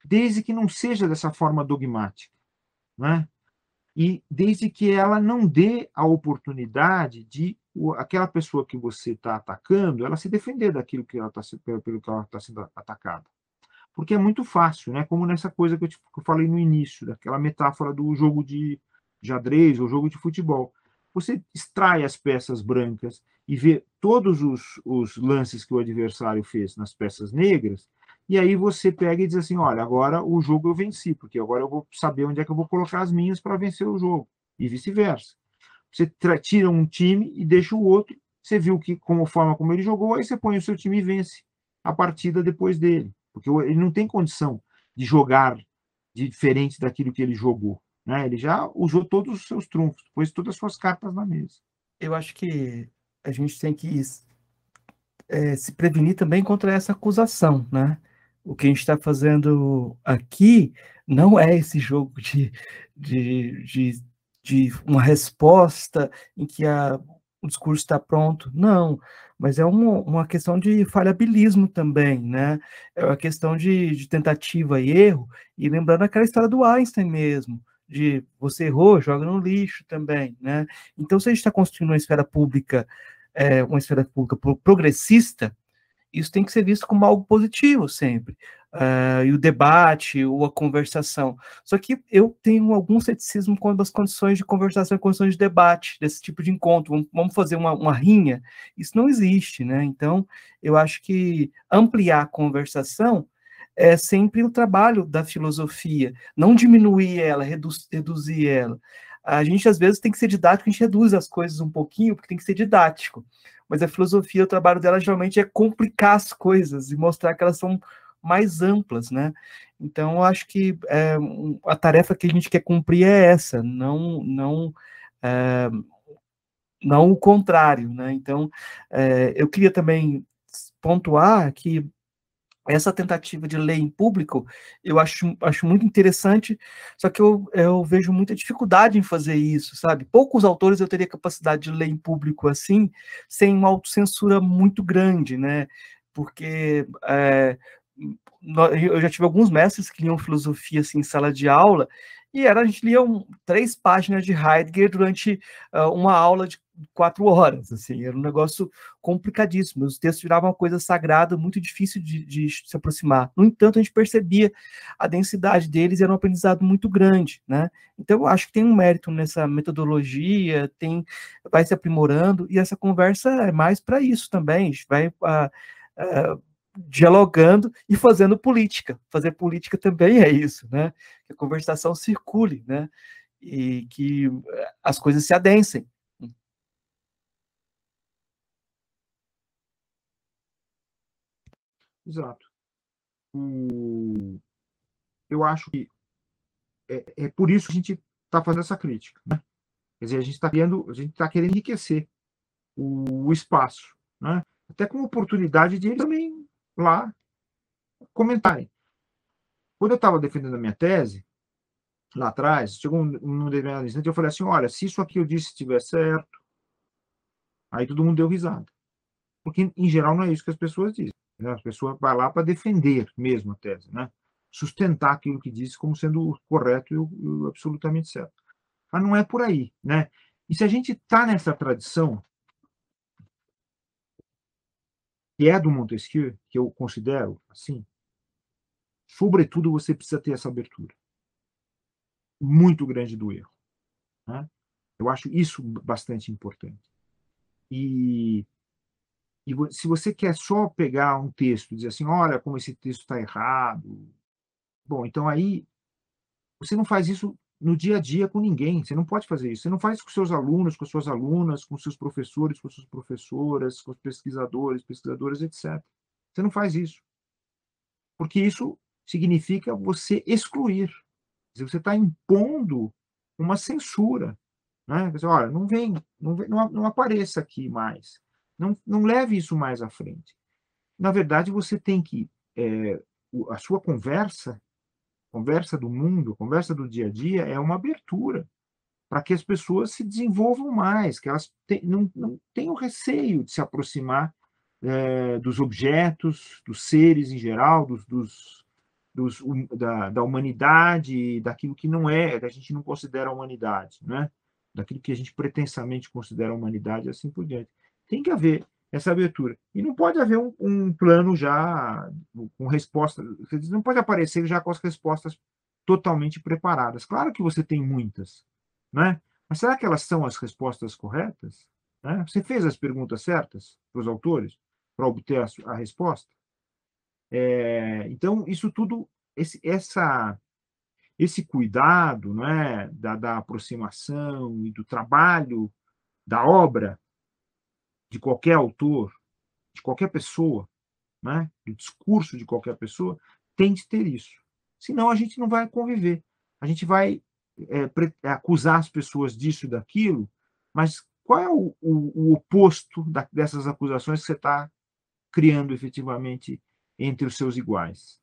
Speaker 2: desde que não seja dessa forma dogmática, né? E desde que ela não dê a oportunidade de aquela pessoa que você está atacando, ela se defender daquilo que ela está pelo que ela está sendo atacada, porque é muito fácil, né? Como nessa coisa que eu, te, que eu falei no início, daquela metáfora do jogo de xadrez ou jogo de futebol. Você extrai as peças brancas e vê todos os, os lances que o adversário fez nas peças negras, e aí você pega e diz assim: olha, agora o jogo eu venci, porque agora eu vou saber onde é que eu vou colocar as minhas para vencer o jogo, e vice-versa. Você tira um time e deixa o outro, você viu que como forma como ele jogou, aí você põe o seu time e vence a partida depois dele, porque ele não tem condição de jogar diferente daquilo que ele jogou. Né? Ele já usou todos os seus trunfos, pôs todas as suas cartas na mesa.
Speaker 1: Eu acho que a gente tem que é, se prevenir também contra essa acusação, né? O que a gente está fazendo aqui não é esse jogo de, de, de, de uma resposta em que a, o discurso está pronto, não, mas é uma, uma questão de falhabilismo também, né? É uma questão de, de tentativa e erro, e lembrando aquela história do Einstein mesmo, de você errou, joga no lixo também, né? Então, se a gente está construindo uma esfera pública, é, uma esfera pública progressista, isso tem que ser visto como algo positivo sempre. Uh, e o debate, ou a conversação. Só que eu tenho algum ceticismo com as condições de conversação condições de debate, desse tipo de encontro. Vamos fazer uma, uma rinha? Isso não existe, né? Então, eu acho que ampliar a conversação é sempre o trabalho da filosofia, não diminuir ela, reduz, reduzir ela. A gente, às vezes, tem que ser didático, a gente reduz as coisas um pouquinho, porque tem que ser didático. Mas a filosofia, o trabalho dela, geralmente, é complicar as coisas e mostrar que elas são mais amplas, né? Então, eu acho que é, a tarefa que a gente quer cumprir é essa, não, não, é, não o contrário, né? Então, é, eu queria também pontuar que essa tentativa de ler em público eu acho, acho muito interessante, só que eu, eu vejo muita dificuldade em fazer isso, sabe? Poucos autores eu teria capacidade de ler em público assim, sem uma autocensura muito grande, né? Porque é, eu já tive alguns mestres que liam filosofia assim, em sala de aula, e era, a gente lia um, três páginas de Heidegger durante uh, uma aula de quatro horas, assim, era um negócio complicadíssimo, os textos viravam uma coisa sagrada, muito difícil de, de, se aproximar. No entanto, a gente percebia a densidade deles era um aprendizado muito grande, né? Então, acho que tem um mérito nessa metodologia, tem, vai se aprimorando, e essa conversa é mais para isso também, a gente vai... Uh, uh, dialogando e fazendo política. Fazer política também é isso, né? Que a conversação circule, né? E que as coisas se adensem.
Speaker 2: Exato. O... Eu acho que é, é por isso que a gente está fazendo essa crítica. Né? Quer dizer, a gente está querendo, está querendo enriquecer o, o espaço, né? até com oportunidade de ele também lá comentarem. Quando eu estava defendendo a minha tese, lá atrás, chegou um, um determinado instante, eu falei assim, olha, se isso aqui eu disse estiver certo, aí todo mundo deu risada. Porque, em geral, não é isso que as pessoas dizem. Né? As pessoas vão lá para defender mesmo a tese, né? sustentar aquilo que disse como sendo correto e, e absolutamente certo. Mas não é por aí. Né? E se a gente está nessa tradição que é do Montesquieu, que eu considero assim, sobretudo você precisa ter essa abertura muito grande do erro. Né? Eu acho isso bastante importante. E e se você quer só pegar um texto e dizer assim, olha como esse texto está errado, bom, então aí você não faz isso no dia a dia com ninguém. Você não pode fazer isso. Você não faz com seus alunos, com suas alunas, com seus professores, com suas professoras, com os pesquisadores, pesquisadoras, etc. Você não faz isso. Porque isso significa você excluir. Você está impondo uma censura. Né? Você, olha, não vem, não, vem não, não apareça aqui mais. Não, não leve isso mais à frente. Na verdade, você tem que. É, a sua conversa conversa do mundo, conversa do dia a dia, é uma abertura para que as pessoas se desenvolvam mais, que elas te, não, não tenham receio de se aproximar é, dos objetos, dos seres em geral, dos, dos, dos da, da, humanidade, daquilo que não é, que a gente não considera humanidade, né? daquilo que a gente pretensamente considera humanidade, assim por diante. Tem que haver essa abertura. E não pode haver um, um plano já com respostas, não pode aparecer já com as respostas totalmente preparadas. Claro que você tem muitas, né? Mas será que elas são as respostas corretas? Né? Você fez as perguntas certas para os autores para obter a, a resposta? É, então, isso tudo, esse, essa, esse cuidado né, da, da aproximação e do trabalho da obra de qualquer autor, de qualquer pessoa, né, do discurso de qualquer pessoa, tem de ter isso. Senão a gente não vai conviver. A gente vai é, é acusar as pessoas disso e daquilo, mas qual é o, o, o oposto da, dessas acusações que você está criando efetivamente entre os seus iguais?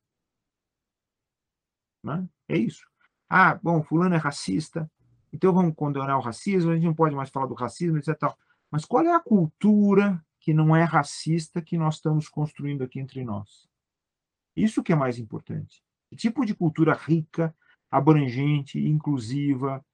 Speaker 2: Né? É isso. Ah, bom, fulano é racista, então vamos condenar o racismo, a gente não pode mais falar do racismo, etc. Mas qual é a cultura que não é racista que nós estamos construindo aqui entre nós? Isso que é mais importante. Que tipo de cultura rica, abrangente, inclusiva,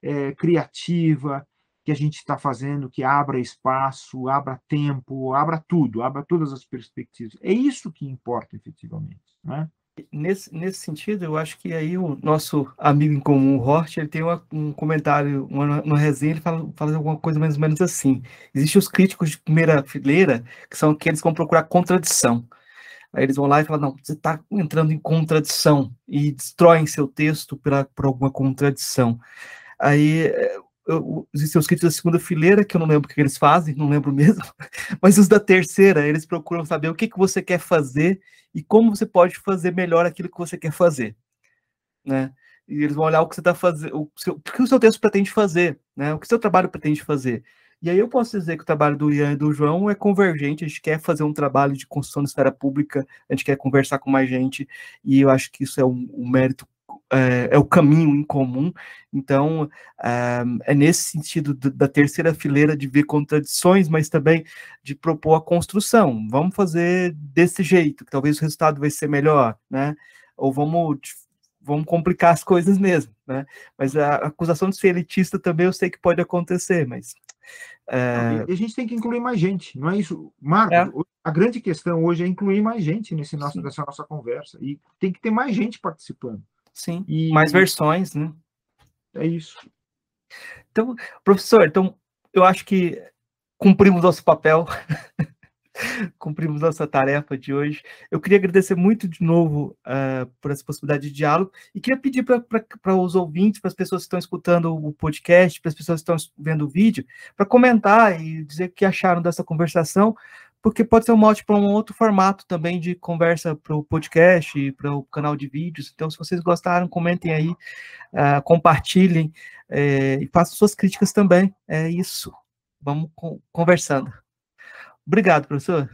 Speaker 2: é, criativa, que a gente está fazendo, que abra espaço, abra tempo, abra tudo, abra todas as perspectivas. É isso que importa efetivamente. Né?
Speaker 1: Nesse, nesse sentido, eu acho que aí o nosso amigo em comum, o Hort, ele tem uma, um comentário, uma, uma resenha, ele fala, fala alguma coisa mais ou menos assim. Existem os críticos de primeira fileira, que são aqueles que vão procurar contradição. Aí eles vão lá e falam, não, você está entrando em contradição, e destroem seu texto por, por alguma contradição. Aí existem os críticos da segunda fileira, que eu não lembro o que eles fazem, não lembro mesmo, [laughs] mas os da terceira, eles procuram saber o que, que você quer fazer e como você pode fazer melhor aquilo que você quer fazer, né? E eles vão olhar o que você está fazendo, o, seu, o que o seu texto pretende fazer, né? O que o seu trabalho pretende fazer. E aí eu posso dizer que o trabalho do Ian e do João é convergente, a gente quer fazer um trabalho de construção da esfera pública, a gente quer conversar com mais gente, e eu acho que isso é um, um mérito é, é, o caminho em comum. Então, é, é nesse sentido da terceira fileira de ver contradições, mas também de propor a construção. Vamos fazer desse jeito, que talvez o resultado vai ser melhor, né? Ou vamos vamos complicar as coisas mesmo, né? Mas a acusação de ser elitista também eu sei que pode acontecer, mas
Speaker 2: é... a gente tem que incluir mais gente, não é isso, Marcos? É. A grande questão hoje é incluir mais gente nesse nosso, nessa nossa conversa e tem que ter mais gente participando.
Speaker 1: Sim, e... mais versões, né?
Speaker 2: É isso.
Speaker 1: Então, professor, então eu acho que cumprimos nosso papel, [laughs] cumprimos nossa tarefa de hoje. Eu queria agradecer muito de novo uh, por essa possibilidade de diálogo e queria pedir para os ouvintes, para as pessoas que estão escutando o podcast, para as pessoas que estão vendo o vídeo, para comentar e dizer o que acharam dessa conversação, porque pode ser um mote para um outro formato também de conversa para o podcast, para o canal de vídeos. Então, se vocês gostaram, comentem aí, uh, compartilhem é, e façam suas críticas também. É isso. Vamos conversando. Obrigado, professor.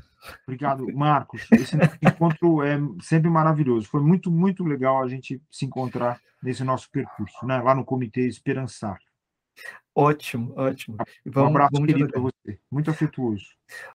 Speaker 2: Obrigado, Marcos. Esse encontro é sempre maravilhoso. Foi muito, muito legal a gente se encontrar nesse nosso percurso, né? lá no Comitê Esperançar.
Speaker 1: Ótimo, ótimo.
Speaker 2: Vamos, um abraço querido para você, muito afetuoso.